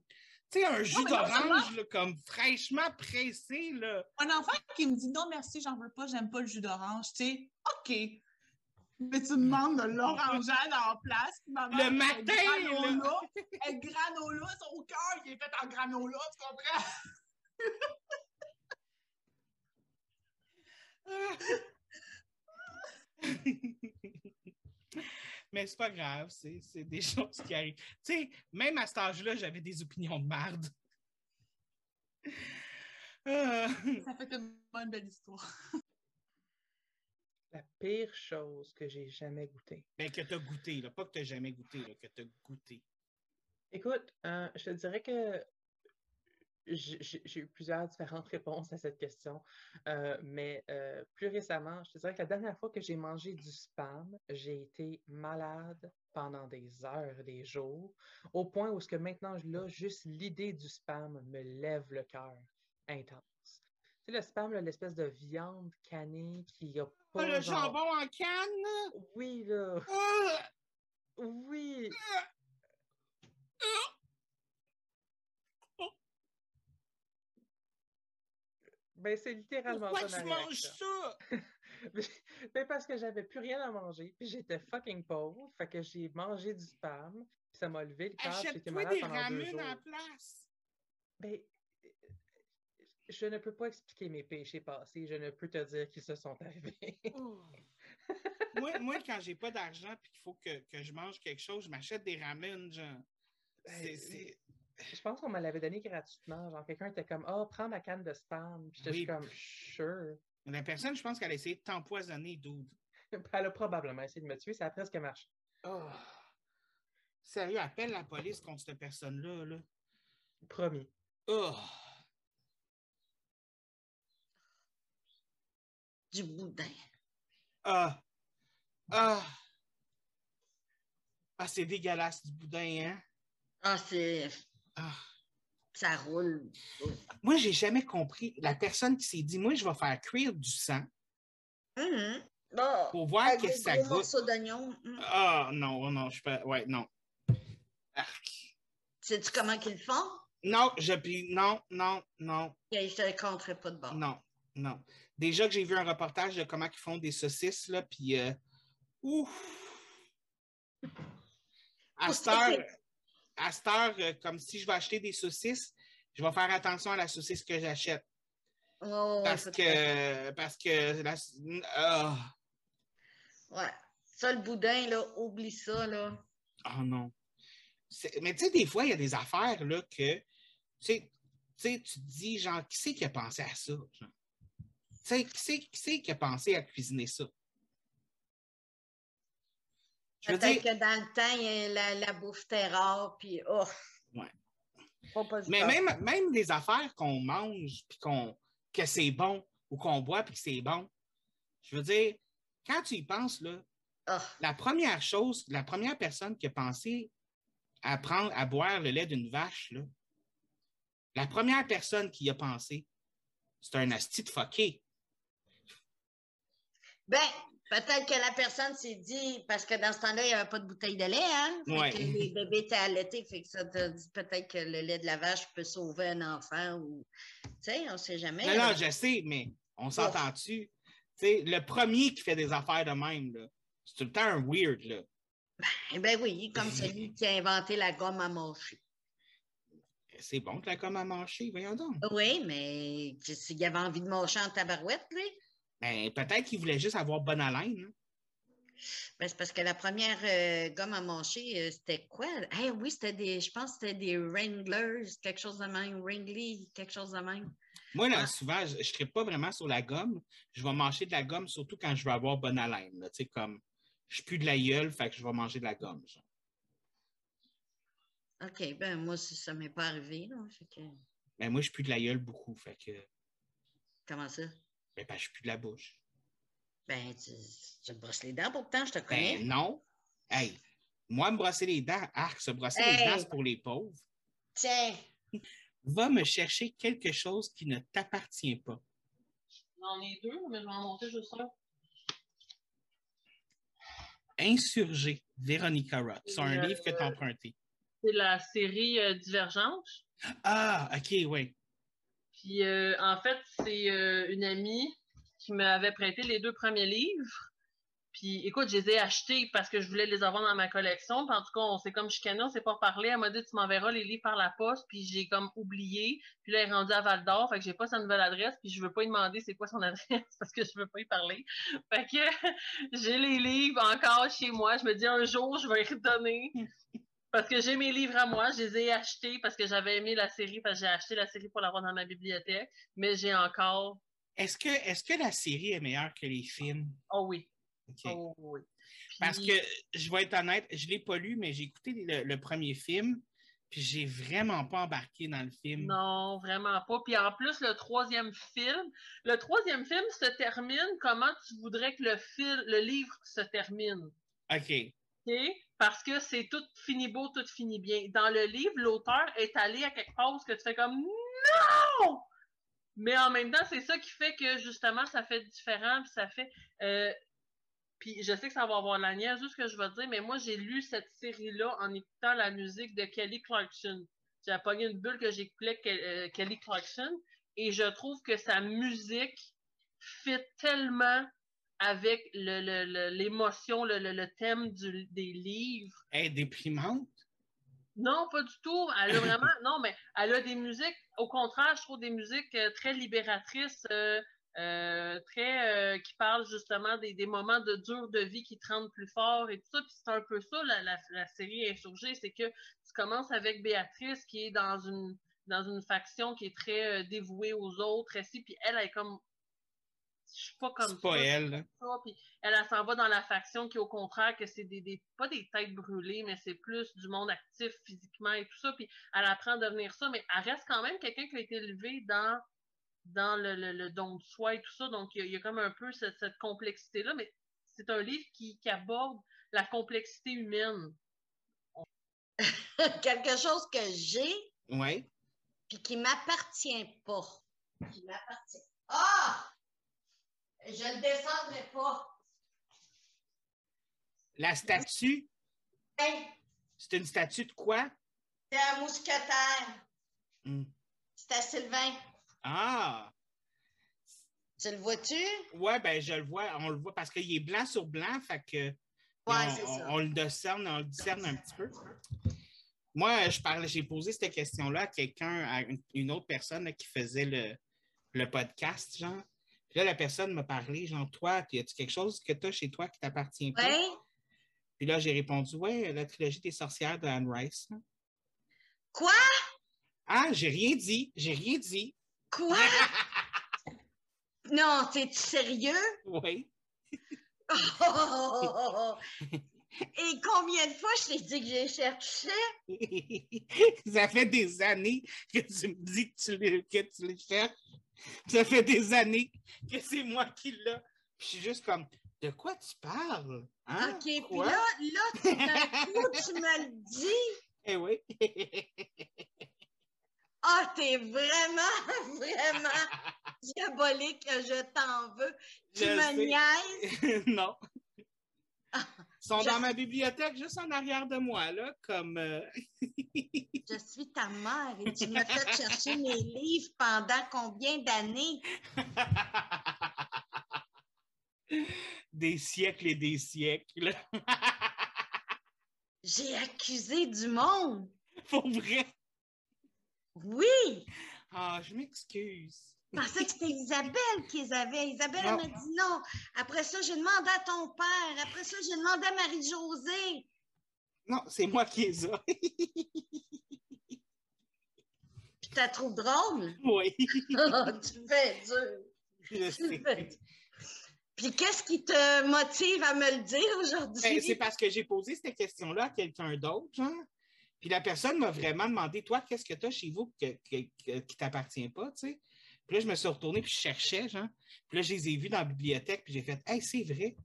tu sais, un jus d'orange, comme fraîchement pressé, là. Un enfant qui me dit non merci, j'en veux pas, j'aime pas le jus d'orange, tu sais, OK. Mais tu demandes de l'orangeade en place. Le matin, granola, elle granola, son cœur, il est fait en granola, tu comprends? [LAUGHS] [LAUGHS] mais c'est pas grave, c'est c'est des [LAUGHS] choses qui arrivent. Tu sais, même à cet âge-là, j'avais des opinions de marde. [LAUGHS] Ah. Ça fait tellement une belle histoire. La pire chose que j'ai jamais goûtée. Ben, que t'as goûté, là. Pas que t'as jamais goûté, là, que t'as goûté. Écoute, euh, je te dirais que j'ai eu plusieurs différentes [LAUGHS] réponses à cette question, Euh, mais euh, plus récemment, je te dirais que la dernière fois que j'ai mangé du spam, j'ai été malade pendant des heures, des jours, au point où ce que maintenant, là, juste l'idée du spam me lève le cœur intense. Tu sais, le spam, l'espèce de viande canée qui a pas Ah, le genre- jambon en canne! Oui, là. Ah! Oui. Ben, c'est littéralement Pourquoi ça tu ma manges ça? [LAUGHS] Ben, parce que j'avais plus rien à manger, puis j'étais fucking pauvre, fait que j'ai mangé du spam, puis ça m'a levé le cœur, puis j'étais malade des pendant deux jours. la place. Ben, Je ne peux pas expliquer mes péchés passés, je ne peux te dire qu'ils se sont arrivés. moi, moi, [LAUGHS] quand j'ai pas d'argent et qu'il faut que, que je mange quelque chose, je m'achète des ramen, genre. Ben, c'est- Je pense qu'on me l'avait donné gratuitement. Genre, quelqu'un était comme, oh, prends ma canne de spam. Puis j'étais Oui. juste comme, sure. La personne, je pense qu'elle a essayé de t'empoisonner, dude. Elle a probablement essayé de me tuer, ça a presque marché. Oh. Sérieux, appelle la police contre cette personne-là. Là. Promis. Oh. Du boudin. Ah. Ah. Ah, c'est dégueulasse du boudin, hein? Ah, c'est. Ah. Ça roule. Moi, j'ai jamais compris la personne qui s'est dit, moi, je vais faire cuire du sang Hum, Bon. pour voir qu'est-ce que ça gros goûte. morceaux d'oignon. hum. Ah, non, non, je peux. Ouais, non. Arc. Sais-tu comment qu'ils font? Non, je puis non, non, non, Ok, je te compterai pas de bord. non, non. Déjà que j'ai vu un reportage de comment ils font des saucisses, là, puis euh, ouf! À cette heure, à cette heure, euh, comme si je vais acheter des saucisses, je vais faire attention à la saucisse que j'achète. Ouais, Parce que, parce que, la, ah, Ouais. Ça, le boudin, là, oublie ça, là. oh non. Mais tu sais, des fois, il y a des affaires, là, que, tu sais, tu te dis, genre, qui c'est qui a pensé à ça? genre? Tu sais, qui c'est qui, c'est qui a pensé à cuisiner ça? Je veux Peut-être dire, que dans le temps, la, la bouffe était rare, puis oh. Ouais. Mais même, même des affaires qu'on mange, puis qu'on, que c'est bon, ou qu'on boit, puis que c'est bon, je veux dire, quand tu y penses, là, Ah, la première chose, la première personne qui a pensé à prendre, à boire le lait d'une vache, là, la première personne qui y a pensé, c'est un asti de fucké. Ben, peut-être que la personne s'est dit, parce que dans ce temps-là, il n'y avait pas de bouteille de lait, hein? Fait Ouais. que les bébés étaient allaités, fait que ça t'a dit peut-être que le lait de la vache peut sauver un enfant ou. Tu sais, on ne sait jamais. Non, là. non, je sais, mais on s'entend-tu? Tu sais, le premier qui fait des affaires de même, là, c'est tout le temps un weird, là. Eh ben oui, comme celui qui a inventé la gomme à mâcher. C'est bon que la gomme à mâcher, voyons donc. Oui, mais s'il avait envie de mâcher en tabarouette, lui, Ben, peut-être qu'il voulait juste avoir bonne haleine. hein. ben, c'est parce que la première euh, gomme à mâcher, euh, c'était quoi? Eh oui, c'était des, je pense que c'était des Wranglers, quelque chose de même, Wrigley, quelque chose de même. Moi, là, Ah. souvent, je ne serai pas vraiment sur la gomme. Je vais manger de la gomme, surtout quand je veux avoir bonne haleine. Tu sais, comme, je pue de la gueule, fait que je vais manger de la gomme. genre. OK, ben moi, ça ça m'est pas arrivé, là. fait que- Ben, moi, je pue de la gueule beaucoup, fait que, comment ça? Ben, ben, je pue de la bouche. Ben, tu, tu te brosses les dents pourtant, je te connais. Ben, non. Hey, moi, me brosser les dents, arc, se brosser les dents, c'est pour les pauvres. Tiens, Va me chercher quelque chose qui ne t'appartient pas. J'en ai deux, mais je vais en monter juste un. Insurgé, Véronica Roth. C'est un Euh, livre que tu as emprunté. C'est la série euh, Divergence. Ah, OK, oui. Puis euh, en fait, c'est euh, une amie qui m'avait prêté les deux premiers livres. Puis écoute, je les ai achetés parce que je voulais les avoir dans ma collection. En tout cas, on s'est comme chicané, on s'est pas parlé. Elle m'a dit tu m'enverras les livres par la poste. Puis j'ai comme oublié. Puis là, elle est rendue à Val d'Or. Fait que j'ai pas sa nouvelle adresse. Puis je veux pas lui demander c'est quoi son [LAUGHS] adresse parce que je veux pas y parler. Fait que [LAUGHS] j'ai les livres encore chez moi. Je me dis un jour, je vais y redonner. [LAUGHS] Parce que j'ai mes livres à moi, je les ai achetés parce que j'avais aimé la série, parce que j'ai acheté la série pour l'avoir dans ma bibliothèque, mais j'ai encore. Est-ce que, est que la série est meilleure que les films? Oh oui. Oh oui. Parce que, je vais être honnête, je ne l'ai pas lu, mais j'ai écouté le, le premier film, puis j'ai vraiment pas embarqué dans le film. Non, vraiment pas. Puis en plus, le troisième film, le troisième film se termine comment tu voudrais que le, fil, le livre se termine? OK. Parce que c'est tout fini beau, tout fini bien. Dans le livre, l'auteur est allé à quelque ce que tu fais comme non! Mais en même temps, c'est ça qui fait que justement, ça fait différent, puis ça fait. euh, puis je sais que ça va avoir la niaise, juste ce que je vais dire, mais moi, j'ai lu cette série-là en écoutant la musique de Kelly Clarkson. J'ai pogné une bulle que j'écoutais euh, Kelly Clarkson, et je trouve que sa musique fit tellement avec le- le- le- l'émotion, le, le- le thème du- des livres. Elle est déprimante? Non, pas du tout. Elle a vraiment. [LAUGHS] non, mais elle a des musiques. Au contraire, je trouve des musiques euh, très libératrices, euh, euh, très. euh, qui parlent justement des, des moments de dur de vie qui te rendent plus fort et tout ça. Puis c'est un peu ça, la, la, la série Insurgée. C'est que tu commences avec Béatrice qui est dans une dans une faction qui est très dévouée aux autres, ainsi, puis elle, elle est comme. Je suis pas comme C'est pas ça, elle. là. ça, puis elle, elle s'en va dans la faction qui, au contraire, que c'est des, des- pas des têtes brûlées, mais c'est plus du monde actif physiquement et tout ça, puis elle apprend à devenir ça, mais elle reste quand même quelqu'un qui a été élevé dans, dans le, le, le don de soi et tout ça, donc il y a, il y a comme un peu cette, cette complexité-là, mais c'est un livre qui, qui aborde la complexité humaine. [LAUGHS] Quelque chose que j'ai Ouais. puis qui m'appartient pas. Qui m'appartient. Ah! Je le descendrai pas. La statue, Hey, c'est une statue de quoi? c'est un mousquetaire. Hmm. C'est à Sylvain. Ah! Tu le vois-tu? Ouais, ben je le vois, on le voit parce qu'il est blanc sur blanc, fait que Ouais, on, c'est on- ça. on le discerne, on le discerne un petit peu. Moi, je parlais, j'ai posé cette question-là à quelqu'un, à une, une autre personne là, qui faisait le, le podcast, genre. Puis là, la personne m'a parlé, genre, toi, y a-tu quelque chose que tu as chez toi qui t'appartient pas? Ouais. Puis là, j'ai répondu, ouais, la trilogie des sorcières de Anne Rice. Quoi? Ah, j'ai rien dit, j'ai rien dit. Quoi? non, t'es-tu sérieux? oui. Et combien de fois je t'ai dit que j'ai cherché? [LAUGHS] Ça fait des années que tu me dis que tu que tu le cherches. [LAUGHS] Ça fait des années que c'est moi qui l'ai. Puis je suis juste comme, de quoi tu parles? Hein? OK, puis là, là, tout d'un coup, tu me le dis. [LAUGHS] Eh oui. Ah, t'es vraiment, [LAUGHS] vraiment diabolique, je t'en veux. Tu Je me sais. niaises? non. Sont je- dans ma bibliothèque, juste en arrière de moi, là, comme... euh, [LAUGHS] Je suis ta mère et tu m'as fait chercher mes livres pendant combien d'années? [LAUGHS] des siècles et des siècles. [LAUGHS] J'ai accusé du monde. Pour vrai? Oui, Ah, je m'excuse. Je pensais que c'était Isabelle qui les avait. Isabelle, elle m'a dit non. Après ça, j'ai demandé à ton père. Après ça, j'ai demandé à Marie-Josée. Non, c'est moi qui les ai. [LAUGHS] Puis t'as trouvé drôle? oui. [LAUGHS] tu fais dur. Je sais. Puis qu'est-ce qui te motive à me le dire aujourd'hui? Ben, c'est parce que j'ai posé cette question-là à quelqu'un d'autre, genre. Puis la personne m'a vraiment demandé, toi, qu'est-ce que tu as chez vous que, que- que- qui t'appartient pas, tu sais? Puis là, je me suis retournée puis je cherchais, genre. Puis là, je les ai vus dans la bibliothèque puis j'ai fait, hey, c'est vrai.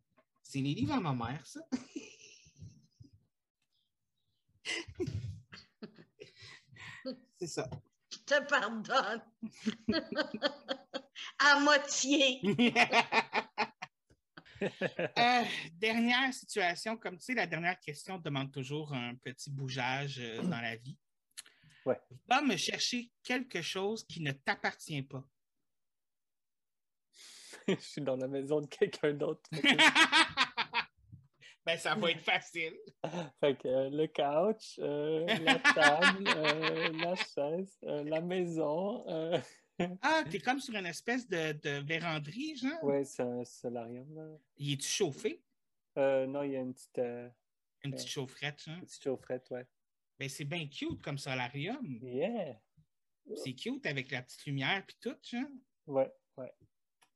C'est les livres à ma mère, ça. [LAUGHS] c'est ça. Je te pardonne. [LAUGHS] à moitié. [LAUGHS] Euh, dernière situation, comme tu sais, la dernière question demande toujours un petit bougeage euh, dans la vie. Ouais. Va me chercher quelque chose qui ne t'appartient pas. [LAUGHS] je suis dans la maison de quelqu'un d'autre. [LAUGHS] [LAUGHS] ben, ça va être facile. Fait que euh, le couch, euh, la table, euh, la chaise, la maison. Ah, t'es comme sur une espèce de, de véranderie, genre? Ouais, c'est un solarium. Là. Il est-tu chauffé? Euh, non, il y a une petite, Une petite chaufferette, genre? une petite chaufferette, ouais. Ben, c'est bien cute comme solarium. Yeah! C'est cute avec la petite lumière puis tout, genre. Ouais, ouais.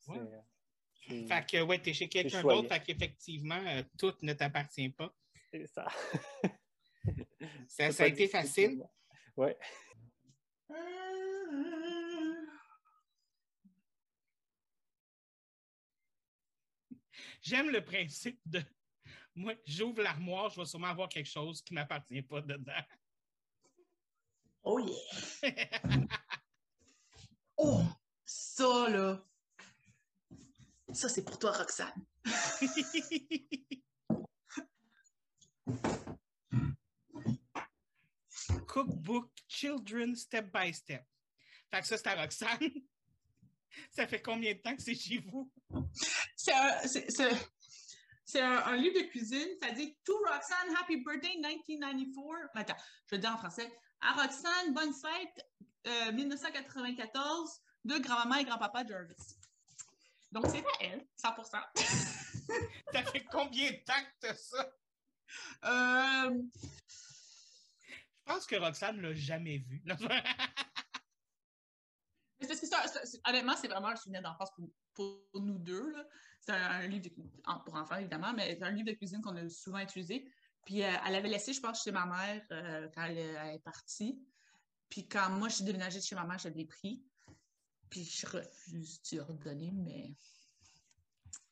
Euh, Fait que, ouais, t'es chez quelqu'un d'autre, fait qu'effectivement, euh, tout ne t'appartient pas. c'est ça. [LAUGHS] Ça, ça a été facile. Ouais. J'aime le principe de. Moi, j'ouvre l'armoire, je vais sûrement avoir quelque chose qui ne m'appartient pas dedans. Oh yeah! [LAUGHS] Oh! Ça, là! Ça, c'est pour toi, Roxane. [LAUGHS] Cookbook Children Step by Step. Fait que ça, c'est à Roxane. [LAUGHS] Ça fait combien de temps que c'est chez vous? C'est un- c'est- un, un livre de cuisine. Ça dit To Roxanne, Happy Birthday 1994. Attends, je vais le dire en français. À Roxanne, bonne fête euh, 1994 de grand-maman et grand-papa Jarvis. Donc, c'est à elle, 100% [LAUGHS] Ça fait combien de temps que t'as ça? Euh, Je pense que Roxane l'a jamais vu. [LAUGHS] Parce que honnêtement, c'est vraiment un souvenir d'enfance pour, pour nous deux. là. C'est un, un livre de, pour enfants, évidemment, mais c'est un livre de cuisine qu'on a souvent utilisé. Puis euh, elle avait laissé, je pense, chez ma mère euh, quand elle, elle est partie. Puis quand moi, je suis déménagée de chez ma mère, je l'ai pris. Puis je refuse de redonner, mais...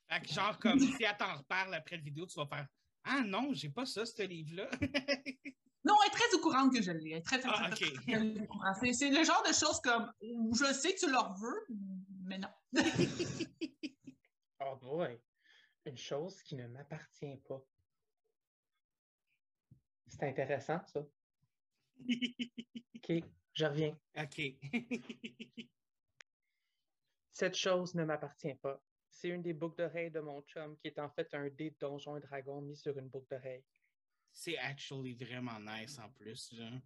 Fait que genre, comme si elle t'en reparle après la vidéo, tu vas faire Ah non, j'ai pas ça, ce livre-là. Non, elle est très au courant que je l'ai. Elle est très, très, Ah, C'est le genre de choses comme je sais que tu leur veux, mais non. Oh boy, une chose qui ne m'appartient pas. C'est intéressant, ça. [LAUGHS] OK, je reviens. OK. [LAUGHS] Cette chose ne m'appartient pas. C'est une des boucles d'oreilles de mon chum qui est en fait un dé de Donjon et Dragon mis sur une boucle d'oreille. C'est actually vraiment nice en plus. genre.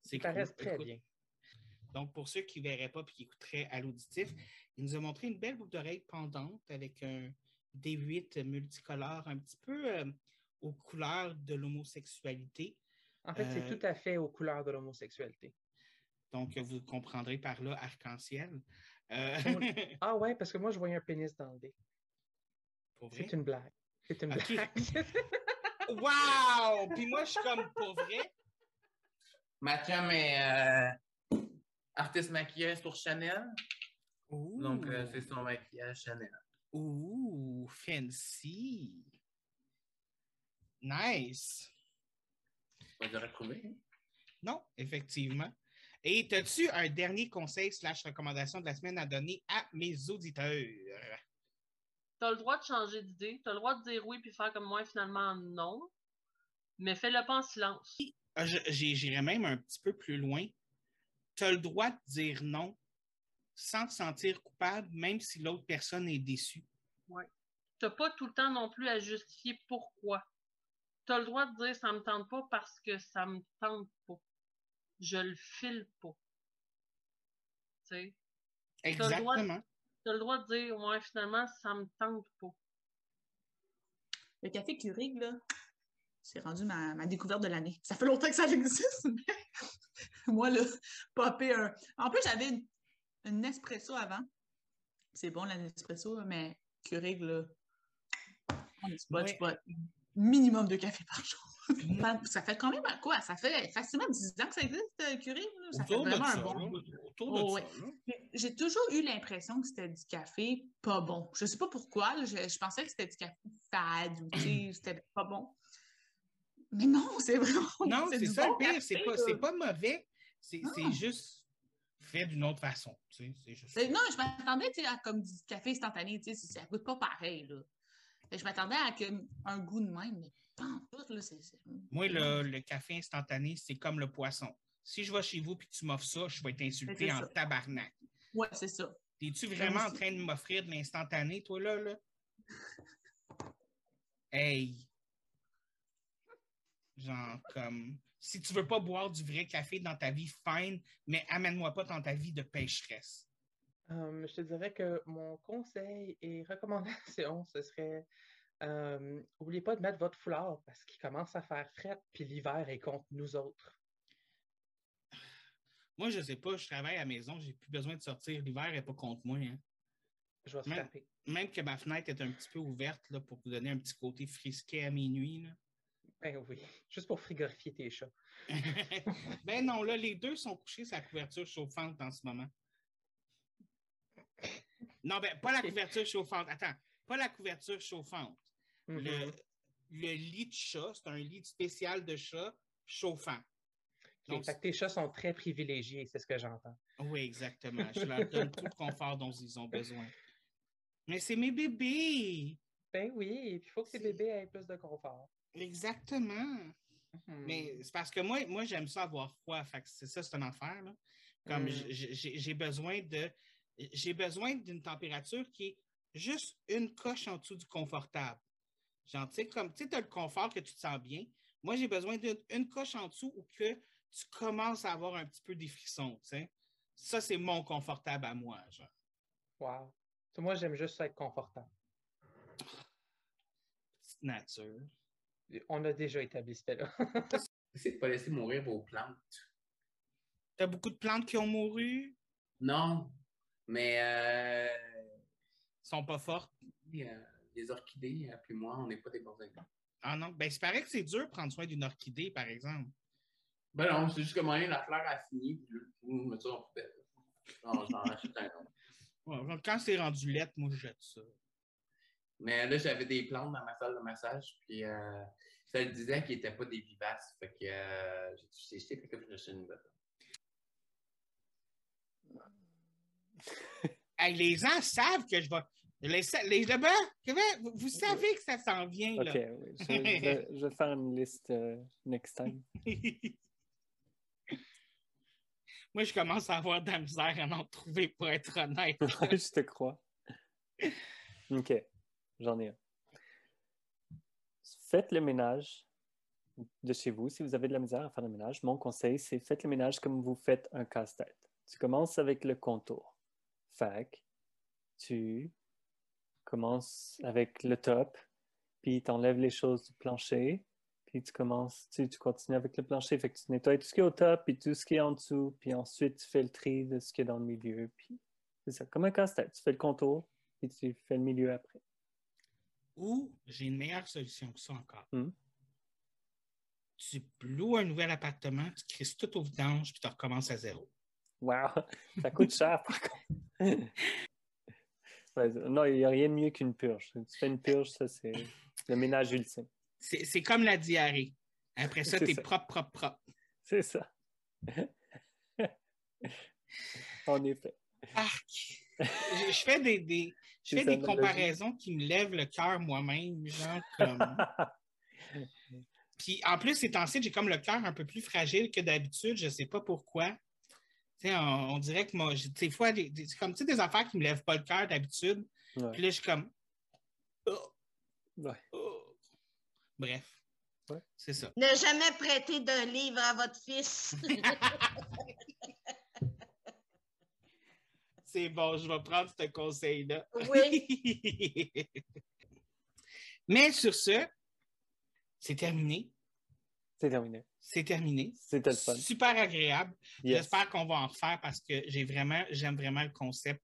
C'est Ça cool. reste très Écoute, bien. Donc, pour ceux qui ne verraient pas et qui écouteraient à l'auditif, il nous a montré une belle boucle d'oreille pendante avec un D8 multicolore, un petit peu euh, aux couleurs de l'homosexualité. En fait, Euh, c'est tout à fait aux couleurs de l'homosexualité. Donc, vous comprendrez par là arc-en-ciel. Euh, [LAUGHS] Ah ouais, parce que moi, je voyais un pénis dans le dé. pour vrai? C'est une blague. C'est une blague. [LAUGHS] Wow! Puis moi, je suis comme pour vrai? Ma chum est euh, artiste maquilleuse pour Chanel. Donc, euh, c'est son maquillage Chanel. Ouh, fancy. Nice. Pas de retrouver. hein? Non, effectivement. Et as-tu un dernier conseil slash recommandation de la semaine à donner à mes auditeurs? Tu as le droit de changer d'idée. Tu as le droit de dire oui puis faire comme moi, finalement non. Mais fais-le pas en silence. Ah, J'irais même un petit peu plus loin. Tu as le droit de dire non sans te sentir coupable, même si l'autre personne est déçue. Tu n'as pas tout le temps non plus à justifier pourquoi. Tu as le droit de dire ça me tente pas parce que ça me tente pas. Je le file pas. Tu sais, Exactement. tu as le droit de dire ouais, finalement, ça me tente pas. Le café Keurig, là, c'est rendu ma, ma découverte de l'année. Ça fait longtemps que ça existe, mais [LAUGHS] moi, là, popper un... En plus, j'avais une, une espresso avant. C'est bon, la Nespresso, mais Keurig, là, on est spot, spot. Minimum de café par jour. [LAUGHS] ça fait quand même quoi? Ça fait facilement 10 ans que ça existe, euh, Keurig. là? Ça fait Autour vraiment un bon Oh, ouais. J'ai toujours eu l'impression que c'était du café pas bon. Je sais pas pourquoi. là, je, je pensais que c'était du café fade ou c'était pas bon. Mais non, c'est vraiment. Non, c'est ça bon le pire. C'est pas, c'est pas mauvais. C'est juste fait d'une autre façon. tu sais, C'est juste Mais Non, je m'attendais tu sais, à comme du café instantané. tu sais, Ça goûte pas pareil. Là. Je m'attendais à un goût de même, mais pas en tout. Là, Moi, le, le café instantané, c'est comme le poisson. Si je vais chez vous et que tu m'offres ça, je vais t'insulter en ça. tabarnak. Ouais, c'est ça. Es-tu vraiment en train de m'offrir de l'instantané, toi, là? là? Hey! Genre, comme, si tu veux pas boire du vrai café dans ta vie, fine, mais amène-moi pas dans ta vie de pêcheresse. Hum, je te dirais que mon conseil et recommandation, ce serait euh, oubliez pas de mettre votre foulard parce qu'il commence à faire fret, puis l'hiver est contre nous autres. Moi, je sais pas, je travaille à la maison, j'ai plus besoin de sortir. L'hiver n'est pas contre moi. hein. Je vais se Même- taper. Même que ma fenêtre est un petit peu ouverte là, pour vous donner un petit côté frisquet à minuit. là. Ben oui, juste pour frigorifier tes chats. [LAUGHS] ben non, là, les deux sont couchés sur la couverture chauffante en ce moment. Non, ben, pas la couverture chauffante. Attends, pas la couverture chauffante. Mhm. Le, le lit de chat, c'est un lit spécial de chat chauffant. Donc, fait que tes chats sont très privilégiés, c'est ce que j'entends. oui, exactement. Je leur donne tout le confort dont ils ont besoin. Mais c'est mes bébés. Ben oui, il faut que tes C'est- bébés aient plus de confort. Exactement. Mhm. Mais c'est parce que moi, moi j'aime ça avoir froid. Fait que c'est ça, c'est un enfer. là. Comme Mm. j'ai j'ai besoin de. J'ai besoin d'une température qui est juste une coche en dessous du confortable. Genre, tu sais, comme, tu as le confort que tu te sens bien. Moi, j'ai besoin d'une une coche en dessous ou que tu commences à avoir un petit peu des frissons. Ça, c'est mon confortable à moi, genre. Wow. Moi, j'aime juste être confortable. Petite nature. On a déjà établi ce fait-là. Essayez de pas laisser mourir vos plantes. T'as beaucoup de plantes qui ont mouru, Non, mais euh, sont pas fortes. euh, les orchidées, appelez-moi, on n'est pas des bons exemples. Ah non, ben, c'est paraît que c'est dur de prendre soin d'une orchidée, par exemple. Ben non, c'est juste que moyen, la fleur a fini, puis je ça en poubelle. J'en j'en [LAUGHS] rachète un autre. Ouais, Quand c'est rendu lettre, moi, je jette ça. Mais là, j'avais des plantes dans ma salle de massage, puis euh, ça le disait qu'ils n'étaient pas des vivaces. Fait que euh, j'ai jeté fait que je suis une. [LAUGHS] Hey, les gens savent que je vais. Les, les, comment- vous, vous savez que ça s'en vient, OK, là. oui. Je, je vais, je vais faire une liste euh, next time. [LAUGHS] Moi, je commence à avoir de la misère à en trouver, pour être honnête. [LAUGHS] je te crois. OK, j'en ai un. Faites le ménage de chez vous. Si vous avez de la misère à faire le ménage, mon conseil, c'est faites le ménage comme vous faites un casse-tête. Tu commences avec le contour. Que tu commences avec le top, puis tu enlèves les choses du plancher, puis tu commences, tu, tu continues avec le plancher. Fait que tu nettoies tout ce qui est au top, puis tout ce qui est en dessous, puis ensuite tu fais le tri de ce qui est dans le milieu, puis c'est ça, comme un casse-tête. Tu fais le contour, puis tu fais le milieu après. Ou j'ai une meilleure solution que ça encore. Hmm. Tu loues un nouvel appartement, tu crises tout au vidange, puis tu recommences à zéro. Wow! [LAUGHS] Ça coûte cher, par contre. [LAUGHS] Ouais, non, il n'y a rien de mieux qu'une purge. Tu fais une purge, ça, c'est le ménage ultime. C'est comme la diarrhée. Après ça, t'es propre, propre, propre. C'est ça. [LAUGHS] en effet. Arc! je, je fais des, des- je fais des comparaisons qui me lèvent le cœur moi-même, genre comme. [LAUGHS] Puis en plus, ces temps-ci, j'ai comme le cœur un peu plus fragile que d'habitude. Je sais pas pourquoi. On, on dirait que moi, des fois, des, des- c'est comme tu sais, des affaires qui me lèvent pas le cœur d'habitude. Ouais. Puis là, je suis comme. Oh, Ouais. oh. Bref. Ouais. C'est ça. Ne jamais prêter d'un livre à votre fils. [LAUGHS] C'est bon, je vais prendre ce conseil-là. Oui. [LAUGHS] Mais sur ce, c'est terminé. C'est terminé. C'est terminé. C'était le fun. Super agréable. Yes. J'espère qu'on va en refaire parce que j'ai vraiment, j'aime vraiment le concept